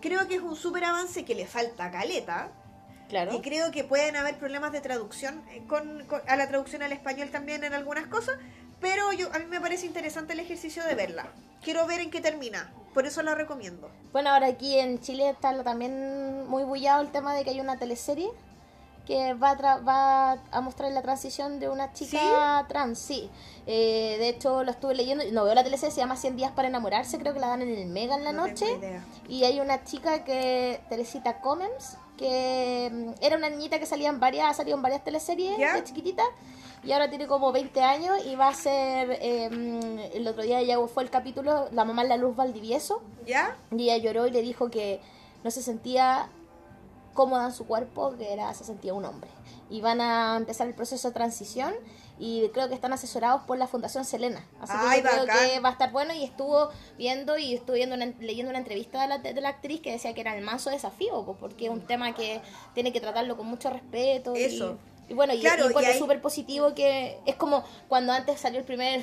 creo que es un súper avance que le falta caleta. Claro. Y creo que pueden haber problemas de traducción eh, con, con- a la traducción al español también en algunas cosas, pero yo a mí me parece interesante el ejercicio de verla. Quiero ver en qué termina, por eso la recomiendo. Bueno, ahora aquí en Chile está también muy bullado el tema de que hay una teleserie que va a, tra- va a mostrar la transición de una chica trans, sí. Eh, de hecho, lo estuve leyendo, no veo la teleserie, se llama 100 días para enamorarse, creo que la dan en el Mega en la No noche. Y hay una chica que, Teresita Comens, que mm, era una niñita que salía en varias, ha salido en varias teleseries ¿Ya? de chiquitita. Y ahora tiene como 20 años y va a ser, eh, el otro día ya fue el capítulo, la mamá en la luz Valdivieso, ¿Ya? y ella lloró y le dijo que no se sentía cómoda en su cuerpo, que era se sentía un hombre. Y van a empezar el proceso de transición y creo que están asesorados por la Fundación Selena. Así que Ay, yo creo que va a estar bueno y estuvo viendo y estuve viendo una- leyendo una entrevista de la, de la actriz que decía que era el manso desafío, porque es un tema que tiene que tratarlo con mucho respeto. Eso. Y, bueno, y, Claro, y encuentro y súper positivo que es como cuando antes salió el primer,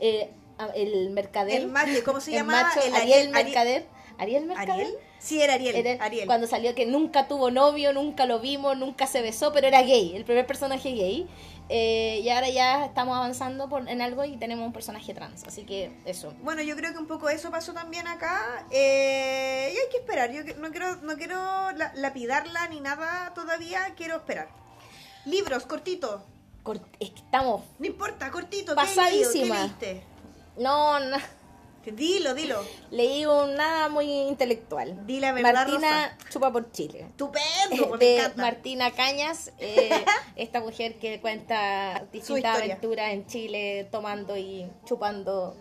eh, el mercader. El macho, ¿cómo se el llamaba? macho, El Ariel, Ariel- Ari- Mercader. Ariel Mercader. ¿Ariel? Sí, era Ariel. Era- Ariel. Cuando salió que nunca tuvo novio, nunca lo vimos, nunca se besó, pero era gay, el primer personaje gay. Eh, y ahora ya estamos avanzando por, en algo y tenemos un personaje trans, así que eso. Bueno, yo creo que un poco eso pasó también acá. eh, y hay que esperar. Yo no quiero, no quiero la- lapidarla ni nada todavía. Quiero esperar. Libros, cortito. Cort- estamos. No importa, cortito. ¿Qué leído? Pasadísima. ¿Qué leíste? No, no, Dilo, dilo. leí un nada muy intelectual. Di la verdad, Martina Chupa por Chile. Estupendo, pues, me de encanta. Martina Cañas, eh, esta mujer que cuenta distintas aventuras en Chile, tomando y chupando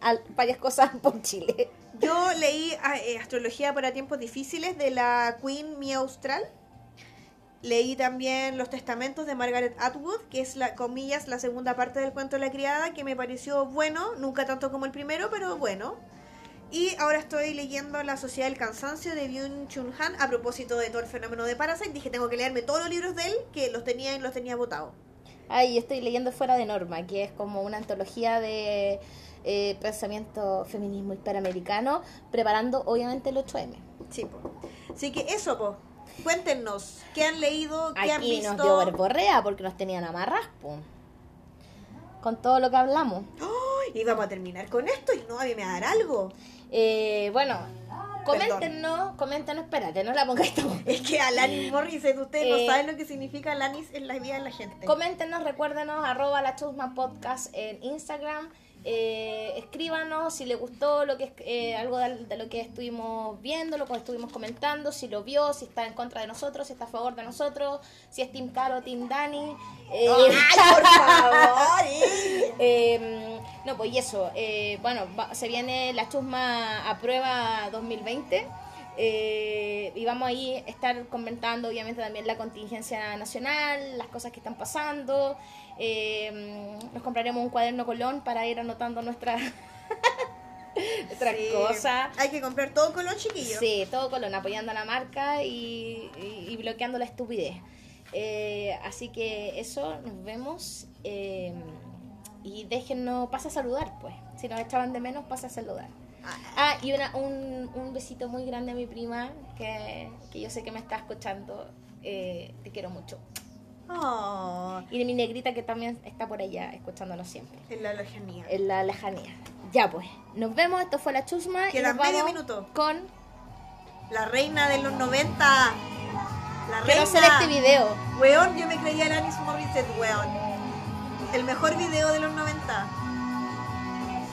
al- varias cosas por Chile. Yo leí ah, eh, Astrología para tiempos difíciles de la Queen Mia Austral. Leí también Los Testamentos de Margaret Atwood, que es la comillas la segunda parte del cuento de la criada, que me pareció bueno, nunca tanto como el primero, pero bueno. Y ahora estoy leyendo La Sociedad del Cansancio de Byung Chun Han a propósito de todo el fenómeno de Parasite. Dije, tengo que leerme todos los libros de él, que los tenía y los tenía votados. Ay, estoy leyendo Fuera de Norma, que es como una antología de eh, pensamiento feminismo hispanoamericano, preparando obviamente el 8M. Sí, po. Así que eso, po. Cuéntenos, ¿qué han leído? ¿Qué han Aquí visto? nos dio verborrea porque nos tenían amarras. Con todo lo que hablamos. ¡Ay! Y vamos a terminar con esto y no, a mí me va a dar algo. Eh, bueno, coméntenos, coméntenos, espérate, no la pongáis tú. Es que Alanis Morissette, ustedes Eh, no saben lo que significa Alanis en la vida de la gente. Coméntenos, recuérdenos, arroba la chusma podcast en Instagram. Eh, escríbanos si le gustó lo que eh, algo de, de lo que estuvimos viendo, lo que estuvimos comentando, si lo vio, si está en contra de nosotros, si está a favor de nosotros, si es Team Caro o Team Dani. Eh, ¡Ay, por favor! eh! eh, no, pues y eso. bueno, va- se viene la chusma a prueba 2020. eh, y vamos ahí a estar comentando obviamente también la contingencia nacional, las cosas que están pasando. Eh, nos compraremos un cuaderno colón para ir anotando nuestras Sí. cosas. Hay que comprar todo con los chiquillos. Sí, todo colón, apoyando a la marca y, y- y bloqueando la estupidez. Eh, así que eso, nos vemos. eh, y déjennos, pasa a saludar, pues. Si nos echaban de menos, pasa a saludar. Ah, y una, un, un besito muy grande a mi prima, que, que yo sé que me está escuchando. Eh, te quiero mucho. Oh, Y de mi negrita, que también está por allá, escuchándonos siempre. en la lejanía. En la lejanía. Ya, pues. Nos vemos. Esto fue la chusma. y Queda nos medio minuto. Con La reina de los 90. La Quiero reina. hacer este video. Weón, yo me creía Alanis Morissette, weón. El mejor video de los 90.